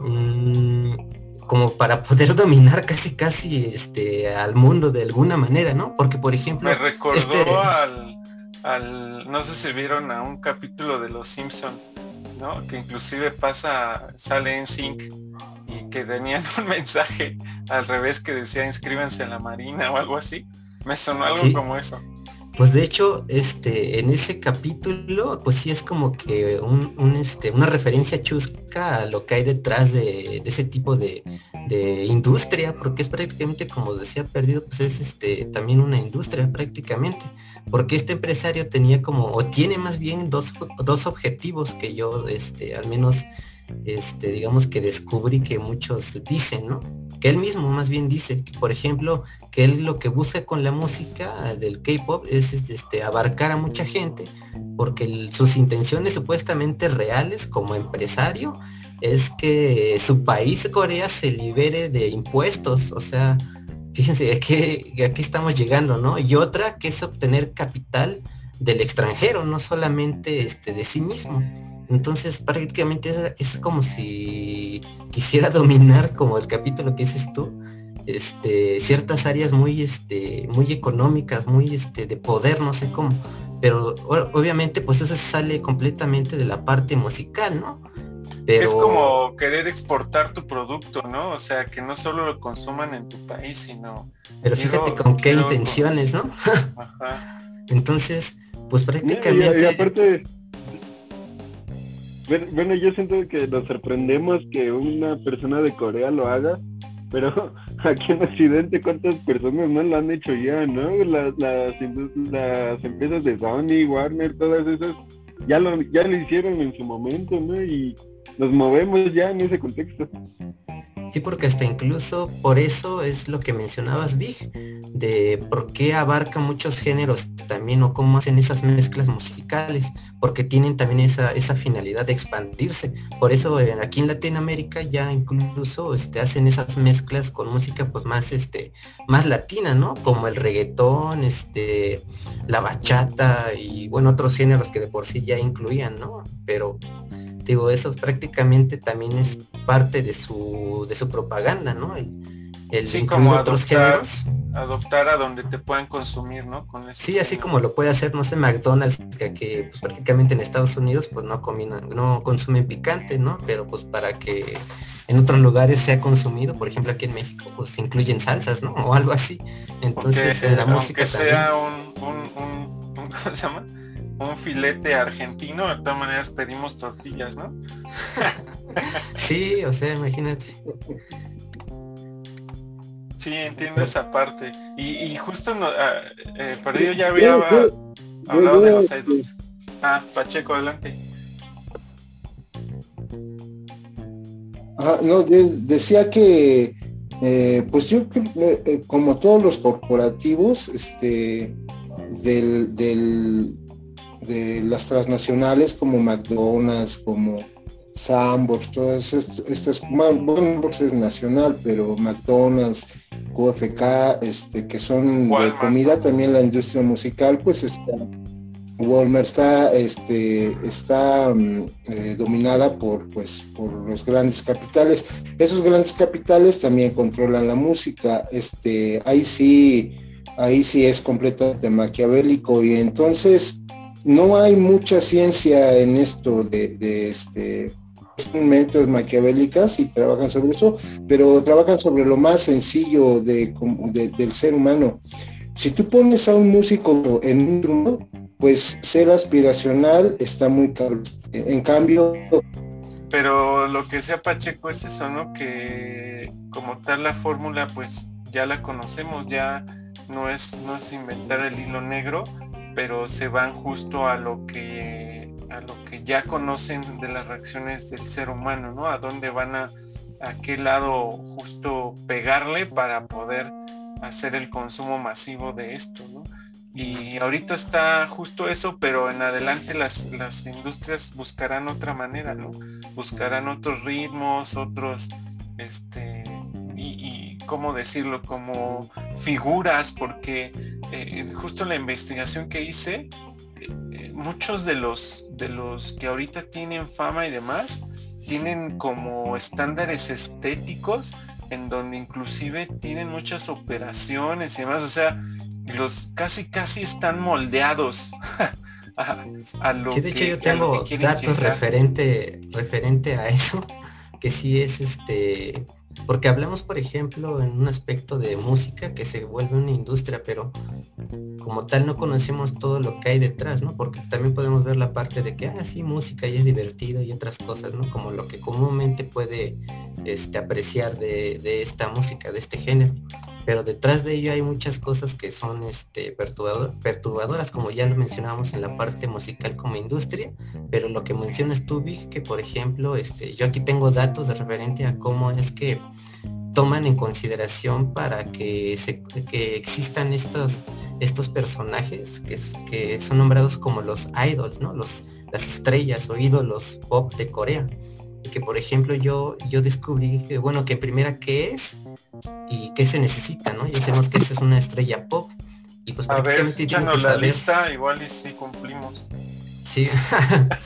Mm, como para poder dominar casi casi este al mundo de alguna manera, ¿no? Porque por ejemplo. Me recordó este al, al. No sé si vieron a un capítulo de Los Simpson ¿no? Que inclusive pasa, sale en Sync y que tenían un mensaje al revés que decía inscríbanse en la Marina o algo así. Me sonó algo como eso. Pues de hecho, este, en ese capítulo, pues sí es como que un, este, una referencia chusca a lo que hay detrás de, ese tipo de, industria, porque es prácticamente, como decía Perdido, pues es este, también una industria prácticamente, porque este empresario tenía como, o tiene más bien dos, dos objetivos que yo, este, al menos, este, digamos que descubrí que muchos dicen, ¿no? Él mismo más bien dice que, por ejemplo, que él lo que busca con la música del K-pop es este, abarcar a mucha gente, porque sus intenciones supuestamente reales como empresario es que su país, Corea, se libere de impuestos, o sea, fíjense, aquí, aquí estamos llegando, ¿no? Y otra que es obtener capital del extranjero, no solamente este, de sí mismo. Entonces prácticamente es, como si quisiera dominar, como el capítulo que dices tú, este, ciertas áreas muy, este, muy económicas, muy este, de poder, no sé cómo. Pero obviamente pues eso sale completamente de la parte musical, ¿no? Pero... Es como querer exportar tu producto, ¿no? O sea, que no solo lo consuman en tu país, sino... Pero fíjate con qué intenciones, ¿no? Ajá. Entonces, pues prácticamente... Bueno, yo siento que nos sorprendemos que una persona de Corea lo haga, pero aquí en Occidente cuántas personas no lo han hecho ya, ¿no? Las, las, empresas de Sony, Warner, todas esas, ya lo, ya lo hicieron en su momento, ¿no? Y nos movemos ya en ese contexto. Sí, porque hasta incluso por eso es lo que mencionabas, Big, de por qué abarca muchos géneros también o cómo hacen esas mezclas musicales, porque tienen también esa, esa finalidad de expandirse. Por eso eh, aquí en Latinoamérica ya incluso este, hacen esas mezclas con música pues más, este, más latina, ¿no? Como el reggaetón, este, la bachata y bueno, otros géneros que de por sí ya incluían, ¿no? Pero digo, eso prácticamente también es parte de su, de su propaganda, ¿no? El, sí, como otros géneros. Adoptar a donde te puedan consumir, ¿no? Con sí, así como lo puede hacer, no sé, McDonald's, que, que pues, prácticamente en Estados Unidos pues no combinan, no consumen picante, ¿no? Pero pues para que en otros lugares sea consumido, por ejemplo aquí en México, pues incluyen salsas, ¿no? O algo así. Entonces en la música sea un, un, ¿cómo se llama? un filete argentino, de todas maneras pedimos tortillas, ¿no? sí, o sea, imagínate. Sí, entiendo esa parte. Y, justo no, ah, eh, Perdido ya había hablado de los idols. Ah, Pacheco, adelante. Ah, no, decía que, eh, pues yo eh, como todos los corporativos, este, del, del de las transnacionales como McDonald's, como Sambors, todas estas, Sambors es nacional, pero McDonald's, QFK, este, que son de comida, también la industria musical, pues está, Walmart está, este, está mm, eh, dominada por, pues, por los grandes capitales. Esos grandes capitales también controlan la música, este, ahí sí, ahí sí es completamente maquiavélico y entonces no hay mucha ciencia en esto de, este mentes maquiavélicas y trabajan sobre eso, pero trabajan sobre lo más sencillo de, del ser humano. Si tú pones a un músico en un pues ser aspiracional está muy caro. En cambio... Pero lo que sea Pacheco es eso, ¿no? Que como tal la fórmula pues ya la conocemos, ya no es, no es inventar el hilo negro, pero se van justo a lo que a lo que ya conocen de las reacciones del ser humano, ¿no? A dónde van a, a qué lado justo pegarle para poder hacer el consumo masivo de esto, ¿no? Y ahorita está justo eso, pero en adelante las, las industrias buscarán otra manera, ¿no? Buscarán otros ritmos, otros, este, y, cómo decirlo, como figuras, porque eh, justo la investigación que hice, eh, muchos de los, de los que ahorita tienen fama y demás, tienen como estándares estéticos en donde inclusive tienen muchas operaciones y demás, o sea, los casi casi están moldeados a, lo sí, de hecho yo tengo datos referente, referente a eso, que sí es este porque hablamos, por ejemplo, en un aspecto de música que se vuelve una industria, pero como tal no conocemos todo lo que hay detrás, ¿no? Porque también podemos ver la parte de que, ah, sí, música y es divertido y otras cosas, ¿no? Como lo que comúnmente puede este, apreciar de, de esta música, de este género pero detrás de ello hay muchas cosas que son este, perturbadoras, como ya lo mencionábamos en la parte musical como industria, pero lo que mencionas tú, Vic, que por ejemplo, este, yo aquí tengo datos de referente a cómo es que toman en consideración para que, se, que existan estos, estos personajes que, que son nombrados como los idols, ¿no? Los, las estrellas o ídolos pop de Corea que por ejemplo yo, yo descubrí que, bueno, que primera qué es y qué se necesita, ¿no? Ya sabemos que esa es una estrella pop. Y pues a ver, la lista, igual y si cumplimos. Sí.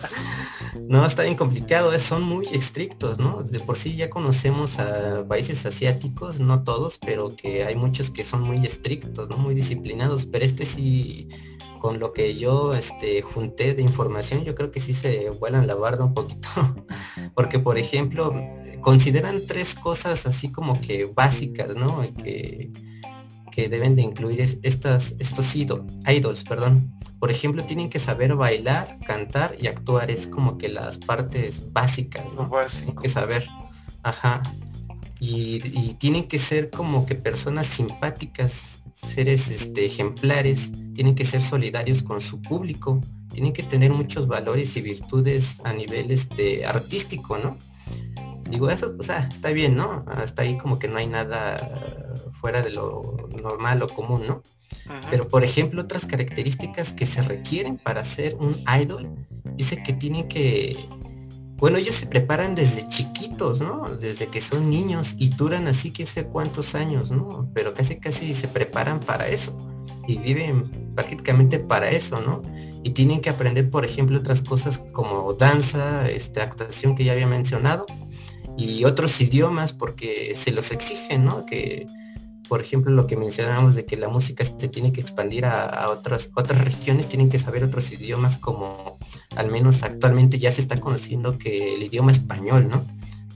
no, está bien complicado, son muy estrictos, ¿no? De por sí ya conocemos a países asiáticos, no todos, pero que hay muchos que son muy estrictos, ¿no? Muy disciplinados, pero este sí con lo que yo este, junté de información, yo creo que sí se vuelan la barda un poquito. Porque, por ejemplo, consideran tres cosas así como que básicas, ¿no? que, que deben de incluir estas, estos idols, perdón. Por ejemplo, tienen que saber bailar, cantar y actuar. Es como que las partes básicas, ¿no? Tienen que saber. Ajá. Y, y tienen que ser como que personas simpáticas, seres este, ejemplares, tienen que ser solidarios con su público, tienen que tener muchos valores y virtudes a nivel este, artístico, ¿no? Digo, eso, o sea, está bien, ¿no? Hasta ahí como que no hay nada fuera de lo normal o común, ¿no? Pero, por ejemplo, otras características que se requieren para ser un idol, dice que tienen que bueno, ellos se preparan desde chiquitos, ¿no? Desde que son niños y duran así que sé cuántos años, ¿no? Pero casi casi se preparan para eso y viven prácticamente para eso, ¿no? Y tienen que aprender, por ejemplo, otras cosas como danza, esta actuación que ya había mencionado y otros idiomas porque se los exigen, ¿no? Que por ejemplo, lo que mencionábamos de que la música se tiene que expandir a, otras, otras regiones, tienen que saber otros idiomas como al menos actualmente ya se está conociendo que el idioma español, ¿no?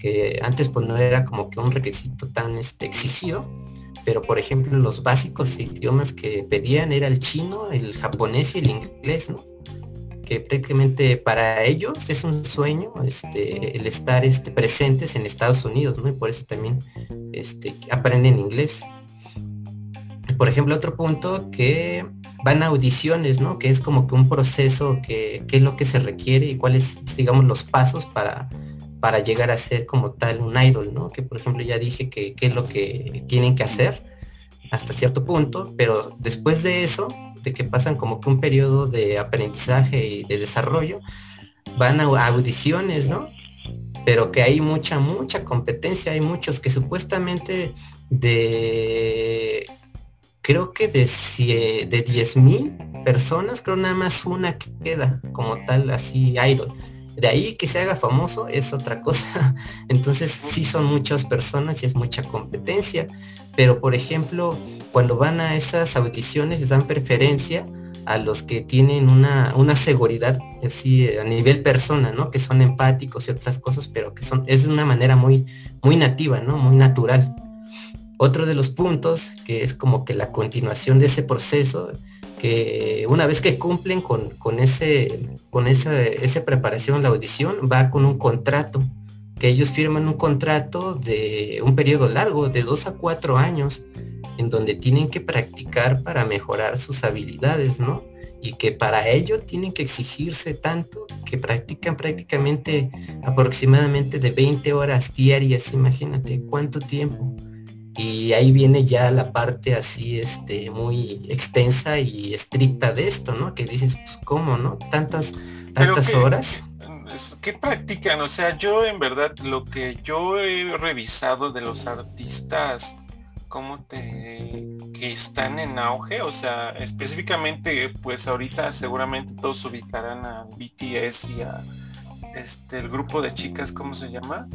Que antes pues no era como que un requisito tan este, exigido, pero por ejemplo los básicos idiomas que pedían era el chino, el japonés y el inglés, ¿no? Que prácticamente para ellos es un sueño este, el estar este, presentes en Estados Unidos, ¿no? Y por eso también este, aprenden inglés por ejemplo, otro punto que van a audiciones, ¿no? Que es como que un proceso que, es lo que se requiere y cuáles, digamos, los pasos para, para llegar a ser como tal un idol, ¿no? Que por ejemplo ya dije que qué es lo que tienen que hacer hasta cierto punto, pero después de eso, de que pasan como que un periodo de aprendizaje y de desarrollo, van a audiciones, ¿no? Pero que hay mucha, mucha competencia, hay muchos que supuestamente de creo que de, de 10.000 personas, creo nada más una que queda como tal, así idol. De ahí que se haga famoso es otra cosa. Entonces sí son muchas personas y es mucha competencia. Pero por ejemplo, cuando van a esas audiciones les dan preferencia a los que tienen una, una seguridad así a nivel persona, ¿no? Que son empáticos y otras cosas, pero que son, es de una manera muy, muy nativa, ¿no? Muy natural. Otro de los puntos, que es como que la continuación de ese proceso, una vez que cumplen con, con ese, con esa, esa preparación, la audición, va con un contrato, que ellos firman un contrato de un periodo largo, de dos a cuatro años, en donde tienen que practicar para mejorar sus habilidades, ¿no? Y que para ello tienen que exigirse tanto que practican prácticamente aproximadamente de 20 horas diarias, imagínate cuánto tiempo y ahí viene ya la parte así este muy extensa y estricta de esto no que dices pues cómo no tantas tantas horas ¿Qué practican? O sea, yo en verdad lo que yo he revisado de los artistas, ¿cómo te que están en auge? O sea, específicamente, pues ahorita seguramente todos ubicarán a BTS y a este el grupo de chicas, ¿cómo se llama?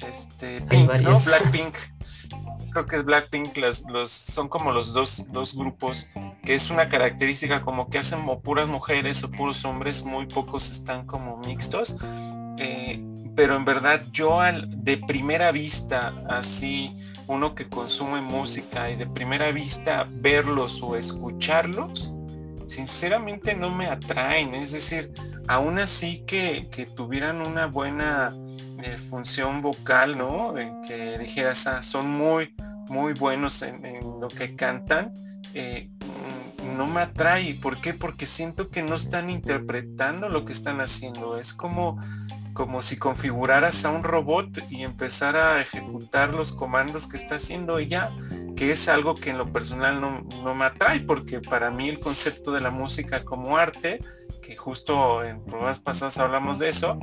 Este Pink, ¿no? Blackpink. Creo que Blackpink, los, los, son como los dos, dos grupos, que es una característica como que hacen puras mujeres o puros hombres, muy pocos están como mixtos. Eh, pero en verdad yo al, de primera vista, así uno que consume música y de primera vista verlos o escucharlos, sinceramente no me atraen. Es decir, aún así que, tuvieran una buena eh, función vocal, ¿no? En que dijeras, ah, son muy, muy buenos en, lo que cantan. Eh, no me atrae. ¿Por qué? Porque siento que no están interpretando lo que están haciendo. Es como como si configuraras a un robot y empezara a ejecutar los comandos que está haciendo ella, que es algo que en lo personal no, me atrae, porque para mí el concepto de la música como arte, que justo en pruebas pasadas hablamos de eso,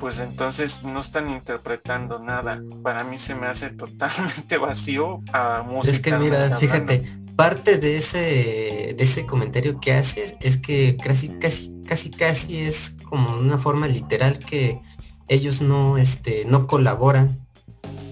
pues entonces no están interpretando nada. Para mí se me hace totalmente vacío a música. Es que mira, fíjate, parte de ese, de ese comentario que haces es que casi, casi, casi, casi es como una forma literal que ellos no, este, no colaboran,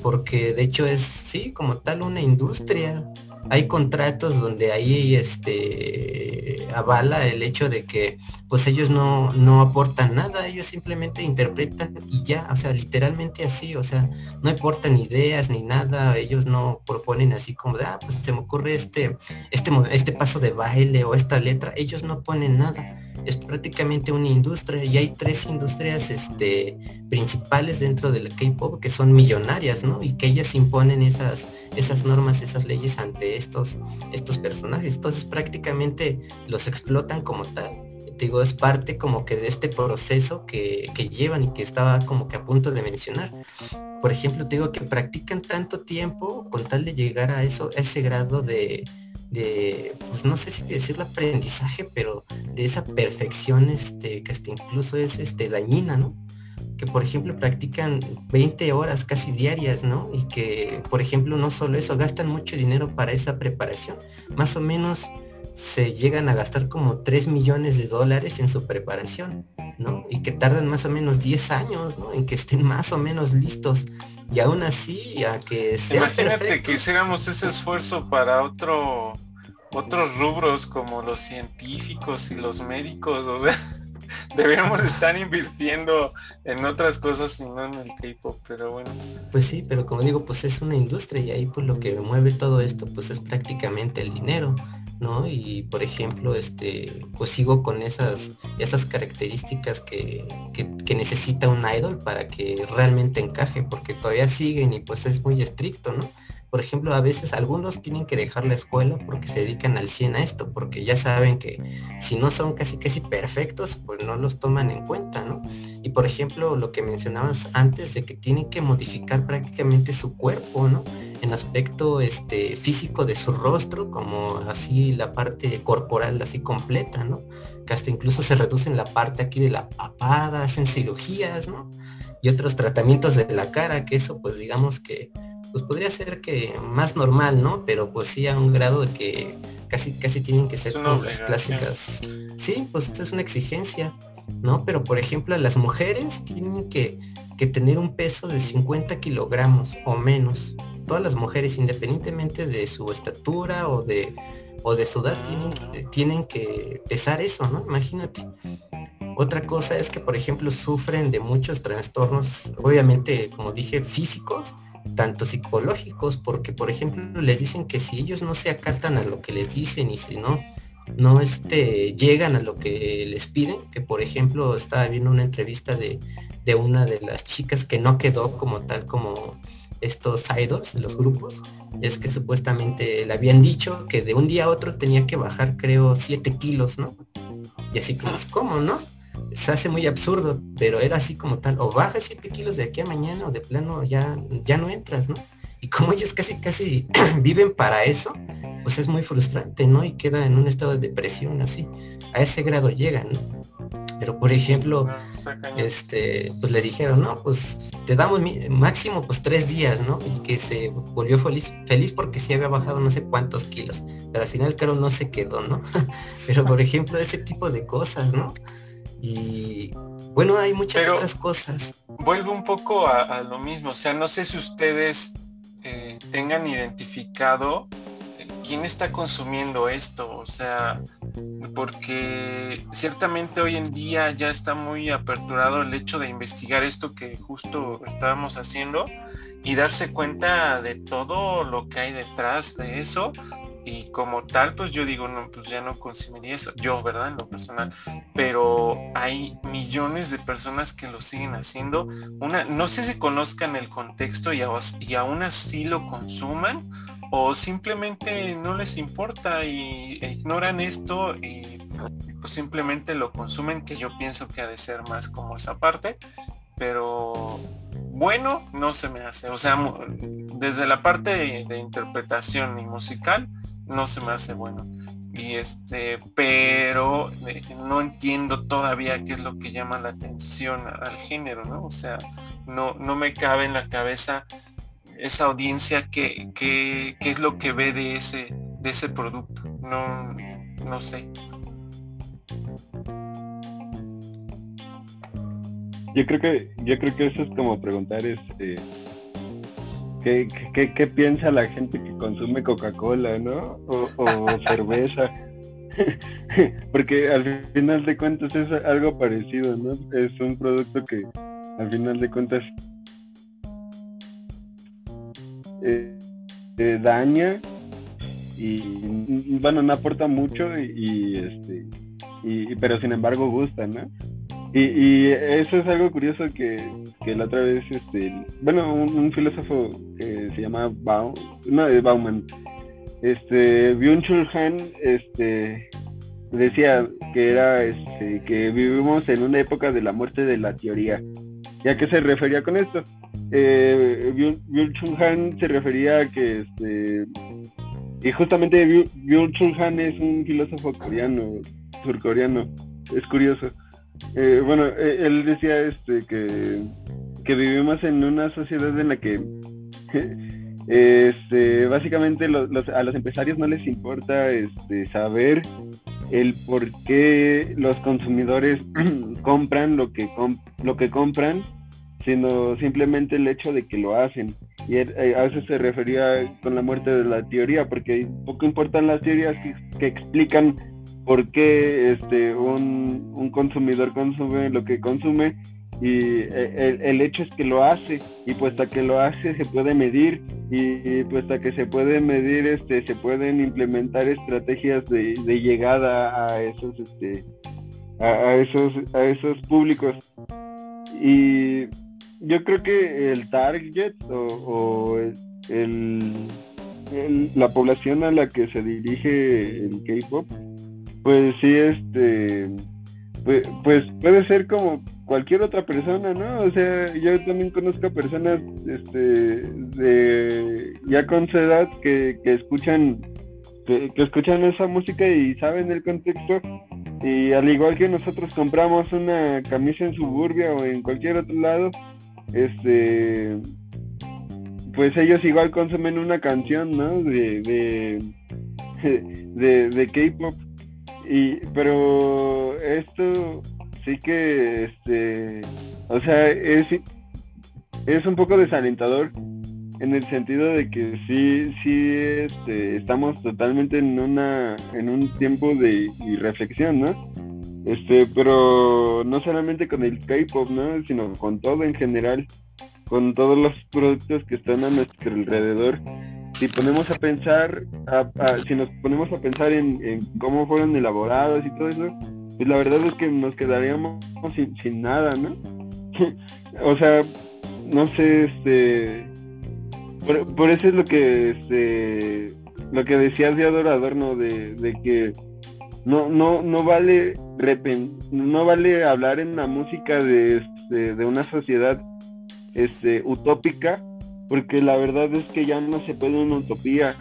porque de hecho es, sí, como tal una industria. Hay contratos donde ahí este, avala el hecho de que pues ellos no, no aportan nada, ellos simplemente interpretan y ya, o sea, literalmente así, o sea, no aportan ideas ni nada, ellos no proponen así como de, ah, pues se me ocurre este, este, este paso de baile o esta letra, ellos no ponen nada es prácticamente una industria y hay tres industrias este, principales dentro del K-pop que son millonarias, ¿no? Y que ellas imponen esas, esas normas, esas leyes ante estos, estos personajes. Entonces prácticamente los explotan como tal. digo, es parte como que de este proceso que, que llevan y que estaba como que a punto de mencionar por ejemplo, te digo que practican tanto tiempo con tal de llegar a eso, a ese grado de, de, pues no sé si decirlo aprendizaje, pero de esa perfección, este, que hasta incluso es este, dañina, ¿no? Que por ejemplo practican 20 horas casi diarias, ¿no? Y que, por ejemplo, no solo eso, gastan mucho dinero para esa preparación. Más o menos se llegan a gastar como 3 millones de dólares en su preparación, ¿no? Y que tardan más o menos 10 años, ¿no? En que estén más o menos listos y aún así a que sea imagínate que hiciéramos ese esfuerzo para otro otros rubros como los científicos y los médicos o sea deberíamos estar invirtiendo en otras cosas y no en el K-pop pero bueno. Pues sí pero como digo pues es una industria y ahí pues lo que mueve todo esto pues es prácticamente el dinero ¿no? Y por ejemplo, este, pues sigo con esas, esas características que, que, necesita un idol para que realmente encaje, porque todavía siguen y pues es muy estricto, ¿no? Por ejemplo, a veces algunos tienen que dejar la escuela porque se dedican al 100 a esto, porque ya saben que si no son casi casi perfectos, pues no los toman en cuenta, ¿no? Y por ejemplo, lo que mencionabas antes de que tienen que modificar prácticamente su cuerpo, ¿no? En aspecto este, físico de su rostro, como así la parte corporal así completa, ¿no? Que hasta incluso se reducen la parte aquí de la papada, hacen cirugías, ¿no? Y otros tratamientos de la cara, que eso pues digamos que pues podría ser que más normal, ¿no? Pero pues sí a un grado de que casi casi tienen que ser como las clásicas. Sí, pues es una exigencia, ¿no? Pero por ejemplo las mujeres tienen que, que tener un peso de 50 kilogramos o menos. Todas las mujeres, independientemente de su estatura o de, o de su edad, tienen, tienen que pesar eso, ¿no? Imagínate. Otra cosa es que, por ejemplo, sufren de muchos trastornos, obviamente, como dije, físicos, tanto psicológicos, porque por ejemplo les dicen que si ellos no se acatan a lo que les dicen y si no, no este, llegan a lo que les piden, que por ejemplo estaba viendo una entrevista de, de una de las chicas que no quedó como tal como estos idols de los grupos, es que supuestamente le habían dicho que de un día a otro tenía que bajar creo 7 kilos, ¿no? Y así como, ¿cómo, no? Se hace muy absurdo, pero era así como tal, o bajas 7 kilos de aquí a mañana o de plano ya, ya no entras, ¿no? Y como ellos casi casi viven para eso, pues es muy frustrante, ¿no? Y queda en un estado de depresión así. A ese grado llegan, ¿no? Pero por ejemplo, este, pues le dijeron, no, pues te damos máximo pues tres días, ¿no? Y que se volvió feliz, feliz porque sí había bajado no sé cuántos kilos. Pero al final claro no se quedó, ¿no? pero por ejemplo, ese tipo de cosas, ¿no? Y bueno, hay muchas otras cosas. Vuelvo un poco a, lo mismo, o sea, no sé si ustedes, eh, tengan identificado quién está consumiendo esto, o sea, porque ciertamente hoy en día ya está muy aperturado el hecho de investigar esto que justo estábamos haciendo y darse cuenta de todo lo que hay detrás de eso y como tal pues yo digo no pues ya no consumiría eso. Yo verdad en lo personal. Pero hay millones de personas que lo siguen haciendo. Una no sé si conozcan el contexto y, aún así lo consuman o simplemente no les importa y e ignoran esto y pues simplemente lo consumen, que yo pienso que ha de ser más como esa parte, pero bueno, no se me hace. O sea, desde la parte de, interpretación y musical, no se me hace bueno. Y este, pero eh, no entiendo todavía qué es lo que llama la atención al género, ¿no? O sea, no, no me cabe en la cabeza esa audiencia qué, es lo que ve de ese, de ese producto. No, no sé. Yo creo que, yo creo que eso es como preguntar este ¿qué, qué, piensa la gente que consume Coca-Cola, ¿no? O, cerveza. Porque al final de cuentas es algo parecido, ¿no? Es un producto que al final de cuentas eh, daña y bueno no aporta mucho y, este y, pero sin embargo gusta no y, eso es algo curioso que, la otra vez este bueno un, filósofo que se llama Baum, no de Bauman este Byung-Chul Han este decía que era este, que vivimos en una época de la muerte de la teoría ¿Y a qué se refería con esto? Eh, Byul Chul Han se refería a que este y justamente Byul Chul Han es un filósofo coreano, surcoreano, es curioso. Eh, bueno, e, él decía este que, que vivimos en una sociedad en la que este, básicamente a los empresarios no les importa este, saber el por qué los consumidores compran lo que lo que compran sino simplemente el hecho de que lo hacen. Y eh, a eso se refería con la muerte de la teoría, porque poco importan las teorías que, explican por qué este, un, consumidor consume lo que consume y eh, el, hecho es que lo hace y puesto que lo hace se puede medir y, puesto que se puede medir este se pueden implementar estrategias de, llegada a esos este a, esos a esos públicos. Y yo creo que el target o, el, la población a la que se dirige el K-pop, pues sí, este, pues, pues, puede ser como cualquier otra persona, ¿no? O sea, yo también conozco personas, este, de ya con su edad que, escuchan, que, que escuchan esa música y saben el contexto y al igual que nosotros compramos una camisa en Suburbia o en cualquier otro lado, este pues ellos igual consumen una canción, ¿no? De de, de, K-pop. Y pero esto sí que este o sea, es es un poco desalentador en el sentido de que sí sí este, estamos totalmente en una en un tiempo de reflexión, ¿no? Este, pero no solamente con el K-pop, ¿no? Sino con todo en general, con todos los productos que están a nuestro alrededor. Si ponemos a pensar, si nos ponemos a pensar en, cómo fueron elaborados y todo eso, pues la verdad es que nos quedaríamos sin, nada, ¿no? o sea, no sé, este, por, eso es lo que, este, lo que decía de adorador. De, que no, no, no vale no vale hablar en la música de, este, de una sociedad este, utópica, porque la verdad es que ya no se puede una utopía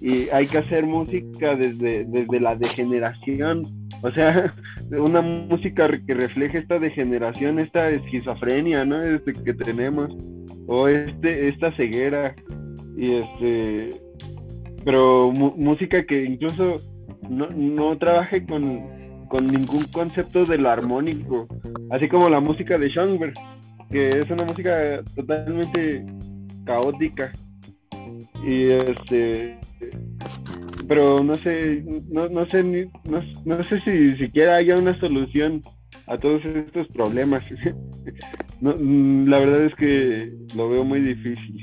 y hay que hacer música desde, desde la degeneración, o sea, una música que refleje esta degeneración, esta esquizofrenia, ¿no? Este, que tenemos, o este, esta ceguera, y este, pero música que incluso no, no trabaje con, con ningún concepto de lo armónico, así como la música de Schoenberg, que es una música totalmente caótica. y este pero no sé no, no sé no, no, sé si siquiera haya una solución a todos estos problemas mm, la verdad es que lo veo muy difícil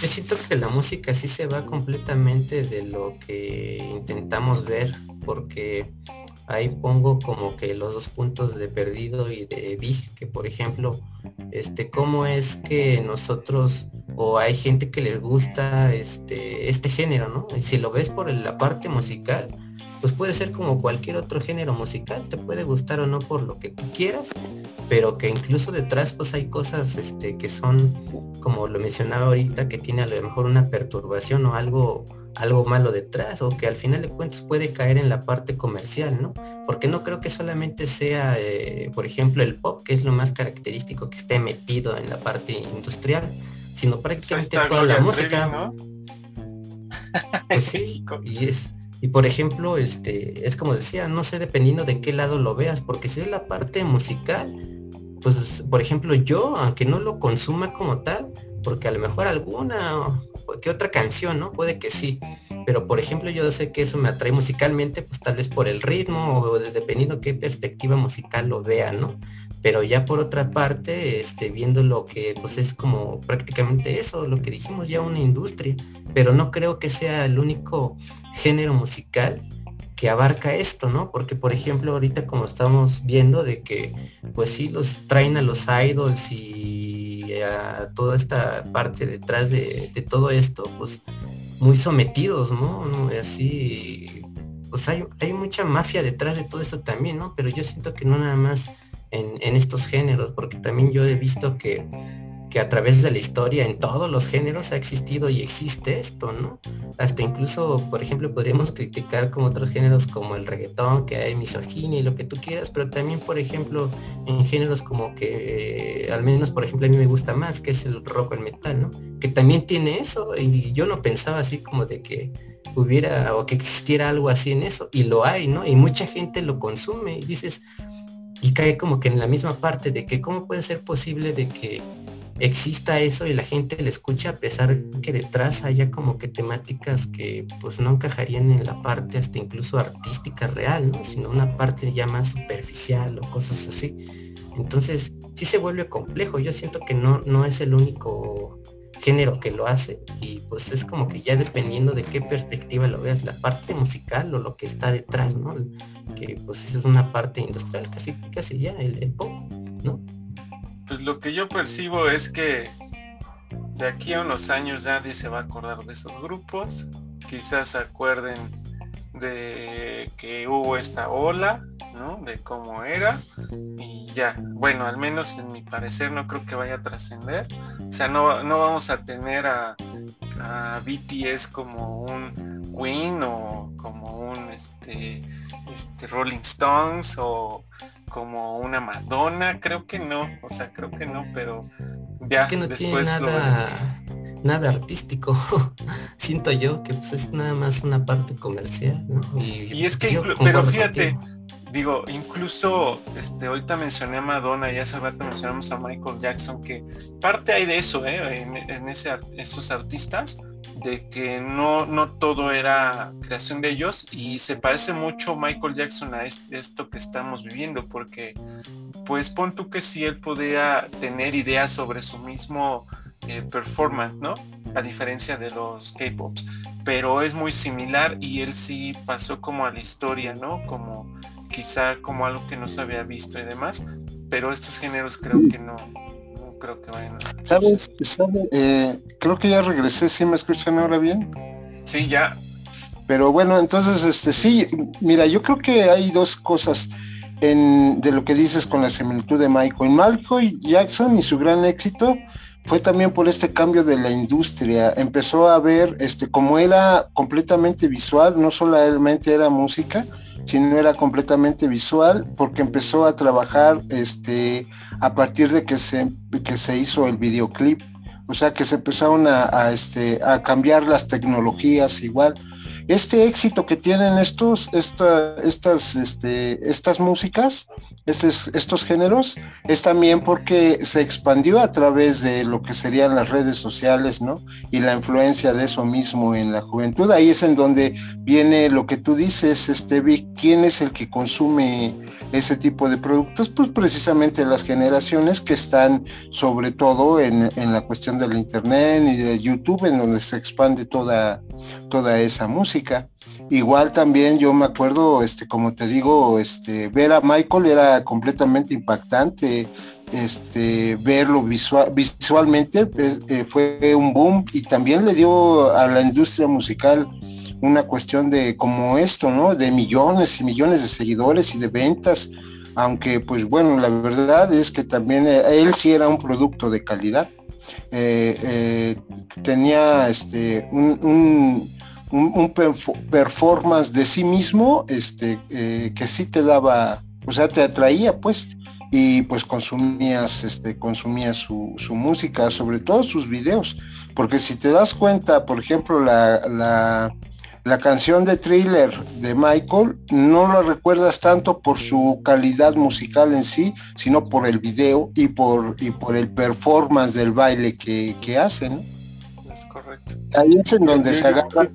yo siento que la música sí se va completamente de lo que intentamos ver porque ahí pongo como que los dos puntos de perdido y de Big, que por ejemplo, este, cómo es que nosotros o hay gente que les gusta este, este género, ¿no? Y si lo ves por la parte musical, pues puede ser como cualquier otro género musical, te puede gustar o no por lo que tú quieras, pero que incluso detrás pues hay cosas este, que son, como lo mencionaba ahorita, que tiene a lo mejor una perturbación o algo algo malo detrás o que al final de cuentas puede caer en la parte comercial, ¿no? Porque no creo que solamente sea, eh, por ejemplo, el pop, que es lo más característico que esté metido en la parte industrial, sino prácticamente toda la música. Pues sí, y es. Y por ejemplo, este, es como decía, no sé dependiendo de qué lado lo veas, porque si es la parte musical, pues por ejemplo yo, aunque no lo consuma como tal, porque a lo mejor alguna que otra canción, ¿no? Puede que sí. Pero por ejemplo, yo sé que eso me atrae musicalmente, pues tal vez por el ritmo o dependiendo qué perspectiva musical lo vea, ¿no? Pero ya por otra parte, este, viendo lo que pues es como prácticamente eso, lo que dijimos ya una industria, pero no creo que sea el único género musical que abarca esto, ¿no? Porque por ejemplo ahorita como estamos viendo de que pues sí los traen a los idols y a toda esta parte detrás de, todo esto, pues muy sometidos, ¿no? Así, pues hay, hay, mucha mafia detrás de todo esto también, ¿no? Pero yo siento que no nada más en, en estos géneros, porque también yo he visto que que a través de la historia en todos los géneros ha existido y existe esto, ¿no? Hasta incluso, por ejemplo, podríamos criticar como otros géneros como el reggaetón, que hay misoginia y lo que tú quieras, pero también, por ejemplo, en géneros como que, al menos, por ejemplo, a mí me gusta más, que es el rock o el metal, ¿no? Que también tiene eso y yo no pensaba así como de que hubiera o que existiera algo así en eso y lo hay, ¿no? Y mucha gente lo consume y dices, y cae como que en la misma parte de que cómo puede ser posible de que exista eso y la gente le escucha a pesar que detrás haya como que temáticas que pues no encajarían en la parte hasta incluso artística real, ¿no? sino una parte ya más superficial o cosas así. Entonces sí se vuelve complejo, yo siento que no, no es el único género que lo hace y pues es como que ya dependiendo de qué perspectiva lo veas, la parte musical o lo que está detrás, ¿no? Que pues es una parte industrial casi, casi ya, el, el pop, lo que yo percibo es que de aquí a unos años nadie se va a acordar de esos grupos. Quizás se acuerden de que hubo esta ola, ¿no? De cómo era. Y ya, bueno, al menos en mi parecer no creo que vaya a trascender. O sea, no, no vamos a tener a, a BTS como un Queen o como un este, este Rolling Stones o como una Madonna, creo que no, o sea, creo que no, pero ya es que no tiene nada, nada artístico, siento yo que pues es nada más una parte comercial, Y, es que, pero fíjate, digo, incluso este, ahorita mencioné a Madonna y hace rato mencionamos a Michael Jackson, que parte hay de eso, ¿eh? en, en ese, esos artistas, de que no, no todo era creación de ellos y se parece mucho Michael Jackson a esto que estamos viviendo porque pues pon tú que si él podía tener ideas sobre su mismo eh, performance, ¿no? A diferencia de los K-Pops, pero es muy similar y él sí pasó como a la historia, ¿no? Como quizá como algo que no se había visto y demás, pero estos géneros creo que no, creo que vayan ¿Sabes? Eh, creo que ya regresé, ¿sí me escuchan ahora bien? Sí, ya. Pero bueno, entonces, este sí, mira, yo creo que hay dos cosas en, de lo que dices con la similitud de Michael. Michael Jackson y su gran éxito fue también por este cambio de la industria. Empezó a ver, este, como era completamente visual, no solamente era música, sino era completamente visual, porque empezó a trabajar este, a partir de que se, que se hizo el videoclip. O sea que se empezaron a, este, a cambiar las tecnologías igual. Este éxito que tienen estos, estas, este, estas músicas, estos, estos géneros, es también porque se expandió a través de lo que serían las redes sociales, ¿no? Y la influencia de eso mismo en la juventud. Ahí es en donde viene lo que tú dices, este ¿quién es el que consume ese tipo de productos? Pues precisamente las generaciones que están sobre todo en, en la cuestión del internet y de YouTube, en donde se expande toda, toda esa música. Igual también yo me acuerdo, este, como te digo, este, ver a Michael era completamente impactante. Este, verlo visual, visualmente eh, eh, fue un boom y también le dio a la industria musical una cuestión de como esto, ¿no? De millones y millones de seguidores y de ventas, aunque pues bueno, la verdad es que también eh, él sí era un producto de calidad. tenía este, un, performance de sí mismo este, eh, que sí te daba, o sea, te atraía, pues, y pues consumías, este, consumías su, música, sobre todo sus videos, porque si te das cuenta, por ejemplo, la, la, canción de thriller de Michael, no lo recuerdas tanto por su calidad musical en sí, sino por el video y por, y por el performance del baile que, que hacen. Ahí es en donde se agarran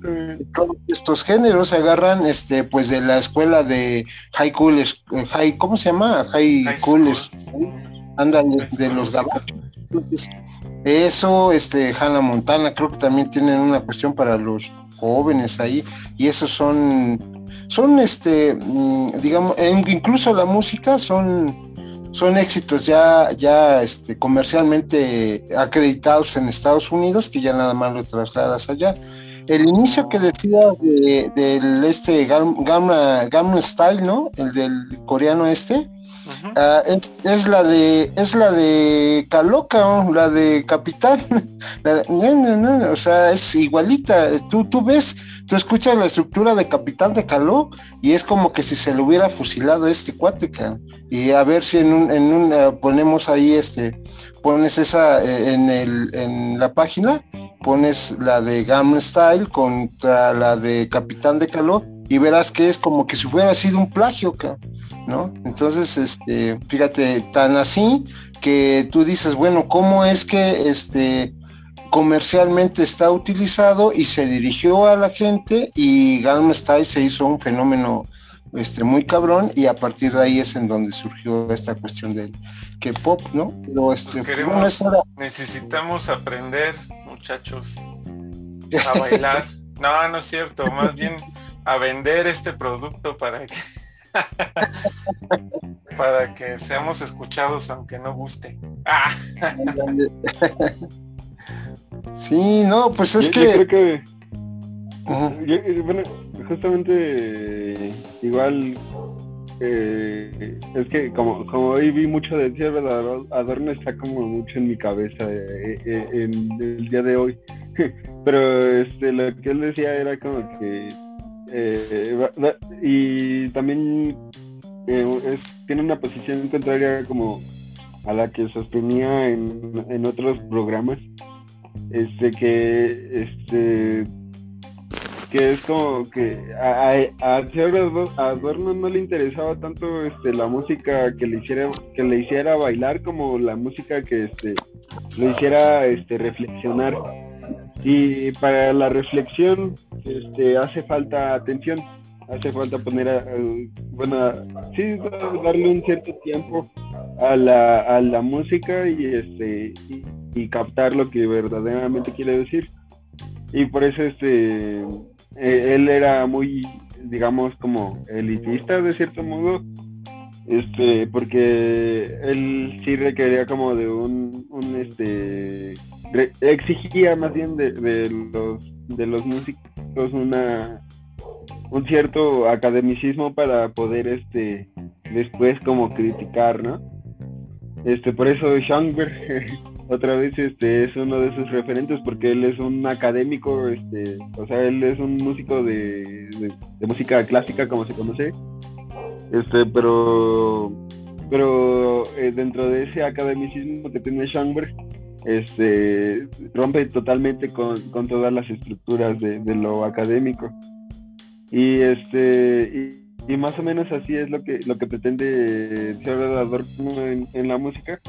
todos estos géneros, se agarran este pues de la escuela de High Cool, High, ¿cómo se llama? High, Cool, andan de, los gabachos. eso, este, Hannah Montana, creo que también tienen una cuestión para los jóvenes ahí, y esos son, son este, mm, digamos, incluso la música son son éxitos ya, ya este, comercialmente acreditados en Estados Unidos, que ya nada más lo trasladas allá. El inicio que decía del este Gamma, Style, ¿no? El del coreano este, ah, es, la de es la de Caloca, la de Capital. o sea, es igualita. Tú, tú ves Tú escuchas la estructura de Capitán de Caló y es como que si se le hubiera fusilado este cuática. Y a ver si en un, en un eh, ponemos ahí este, pones esa eh, en, el, en la página, pones la de Gam Style contra la de Capitán de Caló y verás que es como que si hubiera sido un plagio, ¿no? Entonces, este, fíjate, tan así que tú dices, bueno, ¿cómo es que este comercialmente está utilizado y se dirigió a la gente y Gangnam Style se hizo un fenómeno este, muy cabrón y a partir de ahí es en donde surgió esta cuestión del que pop, ¿no? Pero este, necesitamos aprender, muchachos, a bailar. no, no es cierto, más bien a vender este producto para que para que seamos escuchados aunque no guste. Ah. Sí, no, pues es que... Creo que... bueno, justamente igual eh, es que como, como hoy vi mucho de ti, Adorno está como mucho en mi cabeza eh, eh, en el día de hoy. Pero este, lo que él decía era como que y también tiene una posición contraria como a la que sostenía en, en otros programas. Este que este que es como que a, a, Adorno no le interesaba tanto este la música que le hiciera que le hiciera bailar como la música que este le hiciera este reflexionar y para la reflexión este hace falta atención hace falta poner a, bueno sí darle un cierto tiempo a la, a la música y este y captar lo que verdaderamente quiere decir. Y por eso este eh, él era muy, digamos, como elitista de cierto modo, este, porque él sí requería como de un, un este, exigía más bien de, de, los de los músicos una un cierto academicismo para poder este después como criticar, ¿no? Este, por eso Schoenberg otra vez este es uno de sus referentes porque él es un académico, este, o sea, él es un músico de, música clásica como se conoce, este, pero pero eh, dentro de ese academicismo que tiene Schoenberg, este rompe totalmente con, todas las estructuras de, lo académico. Y este y, más o menos así es lo que lo que pretende Salvador en, en la música.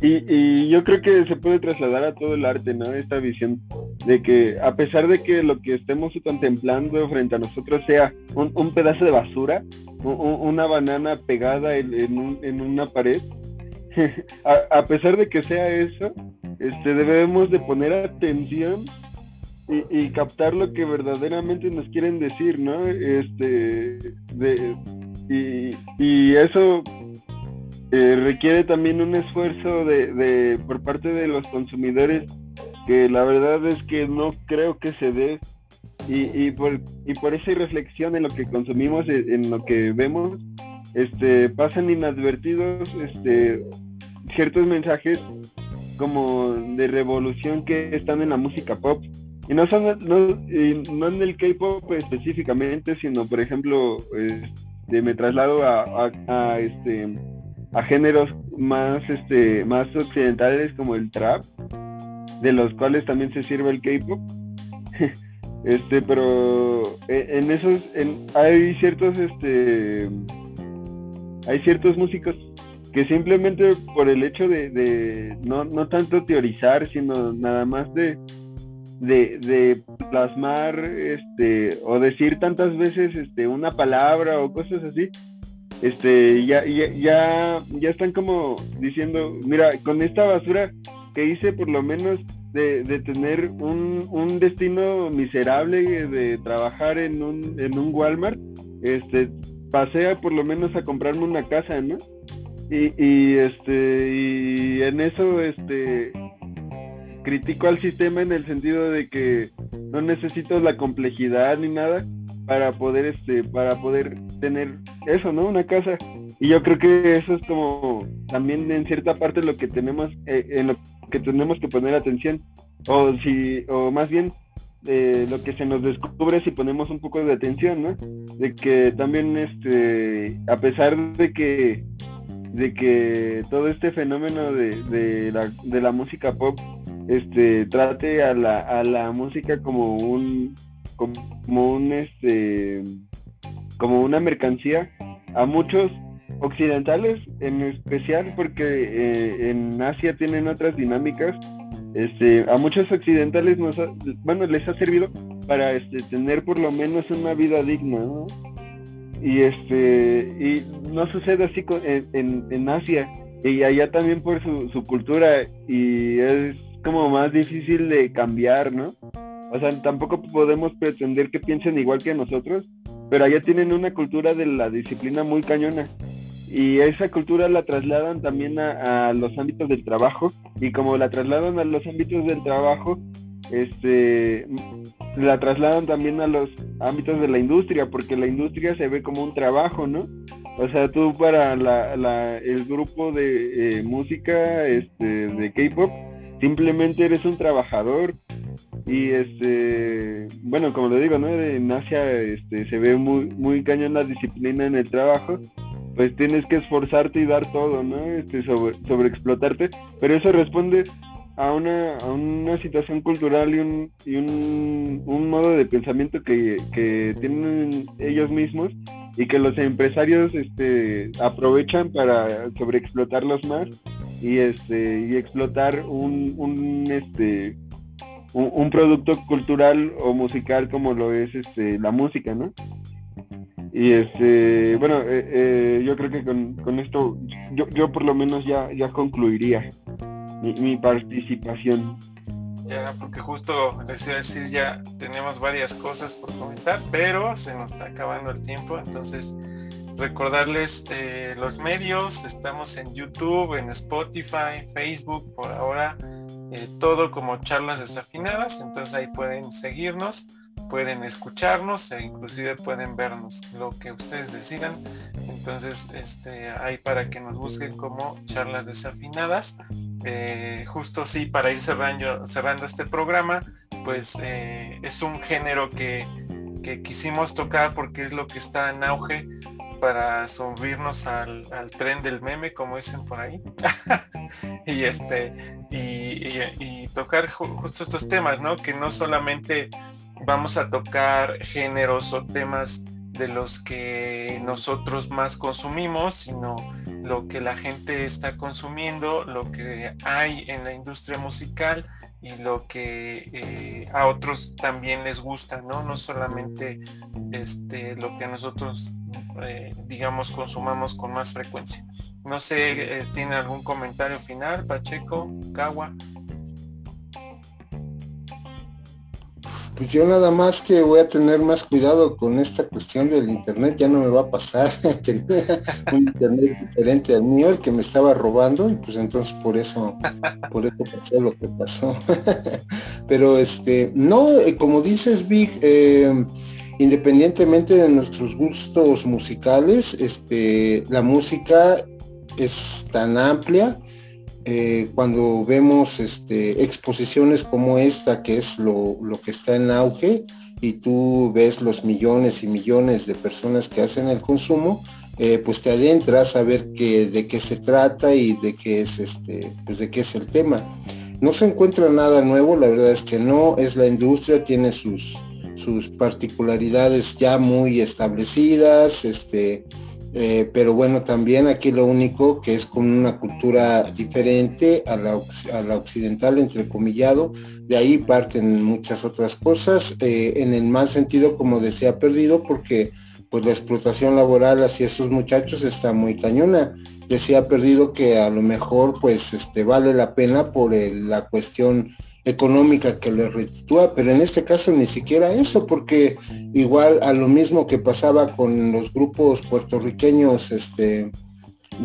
Y, y, yo creo que se puede trasladar a todo el arte, ¿no? Esta visión de que a pesar de que lo que estemos contemplando frente a nosotros sea un, un pedazo de basura, una banana pegada en, una pared, a, pesar de que sea eso, este, debemos de poner atención y, captar lo que verdaderamente nos quieren decir, ¿no? Este, y, eso eh, requiere también un esfuerzo de, por parte de los consumidores que la verdad es que no creo que se dé y, por, y por esa reflexión en lo que consumimos, en lo que vemos, este, pasan inadvertidos este, ciertos mensajes como de revolución que están en la música pop. Y no son no, no en el K-pop específicamente, sino por ejemplo, este, me traslado a, a, este a géneros más este más occidentales como el trap, de los cuales también se sirve el K-pop. Este, pero en esos, hay ciertos, este, hay ciertos músicos que simplemente por el hecho de, no, no, tanto teorizar, sino nada más de, de, plasmar, este, o decir tantas veces, este, una palabra o cosas así, este, ya, ya, ya, ya están como diciendo, mira, con esta basura que hice por lo menos de, tener un, destino miserable de trabajar en un, en un Walmart, este, pasé por lo menos a comprarme una casa, ¿no? Y, y este, y en eso, este, critico al sistema en el sentido de que no necesito la complejidad ni nada para poder, este, para poder tener eso, ¿no? Una casa. Y yo creo que eso es como también en cierta parte lo que tenemos, eh, en lo que tenemos que poner atención. O si, o más bien eh, lo que se nos descubre si ponemos un poco de atención, ¿no? De que también este, a pesar de que de que todo este fenómeno de, de, la, de la música pop este trate a la, a la música como un como un este como una mercancía a muchos occidentales en especial porque eh, en Asia tienen otras dinámicas este a muchos occidentales nos bueno les ha servido para este tener por lo menos una vida digna y este y no sucede así en, en, Asia. Y allá también por su, su cultura y es como más difícil de cambiar no o sea tampoco podemos pretender que piensen igual que nosotros pero allá tienen una cultura de la disciplina muy cañona. Y esa cultura la trasladan también a, los ámbitos del trabajo y como la trasladan a los ámbitos del trabajo este la trasladan también a los ámbitos de la industria porque la industria se ve como un trabajo no o sea tú para la, el grupo de eh, música este de K-pop simplemente eres un trabajador y este bueno como le digo no en Asia este se ve muy muy cañón la disciplina en el trabajo pues tienes que esforzarte y dar todo, ¿no? Este, sobre, explotarte, pero eso responde a una, a una situación cultural y un, y un, un modo de pensamiento que, que, tienen ellos mismos y que los empresarios este, aprovechan para sobreexplotarlos más y este y explotar un, un este un, producto cultural o musical como lo es este la música, ¿no? Y este, bueno, eh, eh, yo creo que con, esto, yo, yo, por lo menos ya, ya concluiría mi, participación. Ya, porque justo decía decir, ya tenemos varias cosas por comentar, pero se nos está acabando el tiempo, entonces recordarles eh, los medios, estamos en YouTube, en Spotify, Facebook, por ahora, todo como charlas desafinadas, entonces ahí pueden seguirnos pueden escucharnos e inclusive pueden vernos, lo que ustedes decidan. Entonces, este, hay para que nos busquen como charlas desafinadas. Eh, justo sí, para ir cerrando, cerrando este programa, pues eh, es un género que, que, quisimos tocar porque es lo que está en auge para subirnos al, tren del meme, como dicen por ahí. y este, y, y, tocar justo estos temas, ¿no? Que no solamente vamos a tocar géneros o temas de los que nosotros más consumimos, sino lo que la gente está consumiendo, lo que hay en la industria musical y lo que eh, a otros también les gusta, ¿no? No solamente este, lo que nosotros, eh, digamos, consumamos con más frecuencia. No sé, eh, ¿tiene algún comentario final, Pacheco, Cagua? Pues yo nada más que voy a tener más cuidado con esta cuestión del internet, ya no me va a pasar. Tenía un internet diferente al mío, el que me estaba robando, y pues entonces por eso, por eso pasó lo que pasó. Pero este, no, eh, como dices, Vic, eh, independientemente de nuestros gustos musicales, este, la música es tan amplia eh, cuando vemos este, exposiciones como esta, que es lo, que está en auge, y tú ves los millones y millones de personas que hacen el consumo, eh, pues te adentras a ver de qué se trata y de qué es este, pues de qué es el tema. No se encuentra nada nuevo, la verdad es que no, es la industria, tiene sus, sus particularidades ya muy establecidas, este, eh, pero bueno, también aquí lo único que es con una cultura diferente a la, a la occidental, entrecomillado, de ahí parten muchas otras cosas, eh, en el mal sentido como decía perdido, porque pues la explotación laboral hacia esos muchachos está muy cañona. Decía perdido que a lo mejor pues este vale la pena por la cuestión económica que le restitúa, pero en este caso ni siquiera eso, porque igual a lo mismo que pasaba con los grupos puertorriqueños este,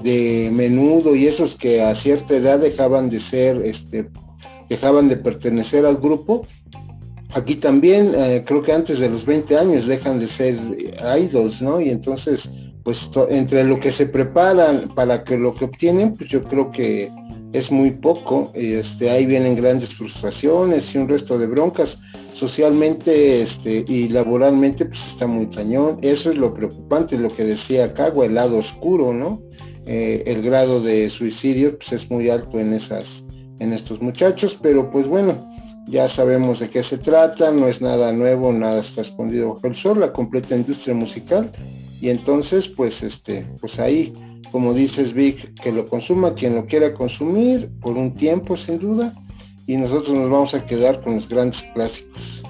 de menudo y esos que a cierta edad dejaban de ser, este, dejaban de pertenecer al grupo, aquí también eh, creo que antes de los 20 años dejan de ser idols, ¿no? Y entonces, pues entre lo que se preparan para que lo que obtienen, pues yo creo que es muy poco, este, ahí vienen grandes frustraciones y un resto de broncas. Socialmente este, y laboralmente pues está muy cañón. Eso es lo preocupante, lo que decía Cagua, el lado oscuro, ¿no? Eh, el grado de suicidio pues es muy alto en esas, en estos muchachos, pero pues bueno, ya sabemos de qué se trata, no es nada nuevo, nada está escondido bajo el sol, la completa industria musical, y entonces pues este, pues ahí como dices Vic, que lo consuma quien lo quiera consumir por un tiempo sin duda y nosotros nos vamos a quedar con los grandes clásicos.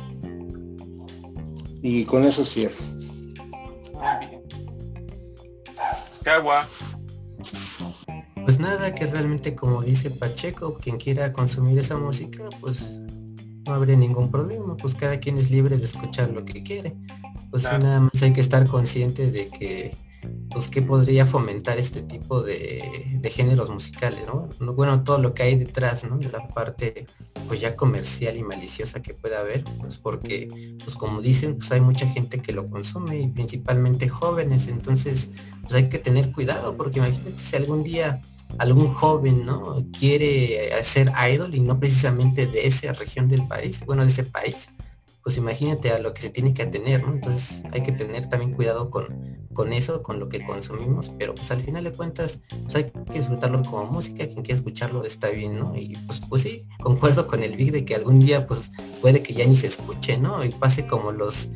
Y con eso cierro. Cagua. Pues nada, que realmente como dice Pacheco, quien quiera consumir esa música, pues no habría ningún problema, pues cada quien es libre de escuchar lo que quiere. Pues nada más hay que estar consciente de que pues qué podría fomentar este tipo de, géneros musicales, ¿no? Bueno, todo lo que hay detrás, ¿no? De la parte pues ya comercial y maliciosa que pueda haber, pues porque, pues como dicen, pues hay mucha gente que lo consume y principalmente jóvenes, entonces pues hay que tener cuidado porque imagínate si algún día algún joven, ¿no? Quiere ser idol y no precisamente de esa región del país, bueno, de ese país, pues imagínate a lo que se tiene que atener, ¿no? Entonces hay que tener también cuidado con, con eso, con lo que consumimos, pero pues al final de cuentas pues hay que disfrutarlo como música, quien quiera escucharlo está bien, ¿no? Y pues, pues sí, concuerdo con el Big de que algún día pues puede que ya ni se escuche, ¿no? Y pase como los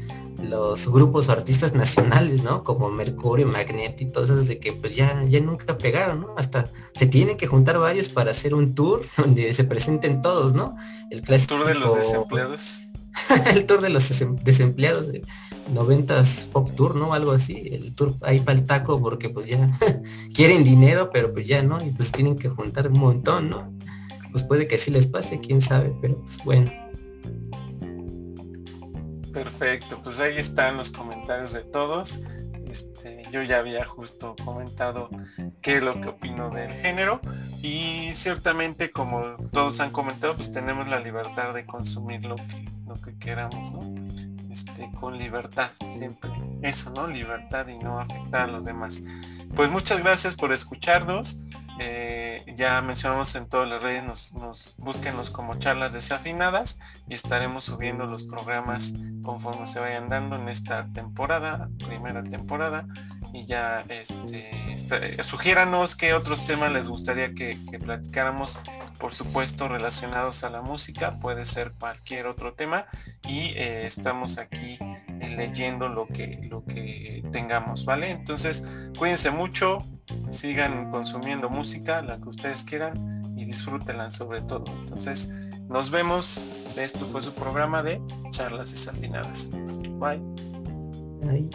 los grupos o artistas nacionales, ¿no? Como Mercurio, Magnet y todos esos de que pues ya, ya nunca pegaron, ¿no? Hasta se tienen que juntar varios para hacer un tour donde se presenten todos, ¿no? El clásico. Tour de los desempleados el tour de los desempleados de 90 Pop Tour, ¿no? Algo así, el tour ahí para el taco porque pues ya quieren dinero, pero pues ya, ¿no? Y pues tienen que juntar un montón, ¿no? Pues puede que sí les pase, quién sabe, pero pues bueno. Perfecto, pues ahí están los comentarios de todos. Este, yo ya había justo comentado qué es lo que opino del género y ciertamente como todos han comentado pues tenemos la libertad de consumir lo que lo que queramos no este con libertad siempre eso no libertad y no afectar a los demás. Pues muchas gracias por escucharnos eh, ya mencionamos en todas las redes, nos, nos búsquenos como charlas desafinadas y estaremos subiendo los programas conforme se vayan dando en esta temporada, primera temporada. y ya este, sugiéranos qué otros temas les gustaría que, platicáramos, por supuesto relacionados a la música, puede ser cualquier otro tema y eh, estamos aquí eh, leyendo lo que, lo que tengamos, ¿vale? Entonces, cuídense mucho, sigan consumiendo música, la que ustedes quieran y disfrútenla sobre todo. Entonces, nos vemos. Esto fue su programa de charlas desafinadas. Bye. Bye.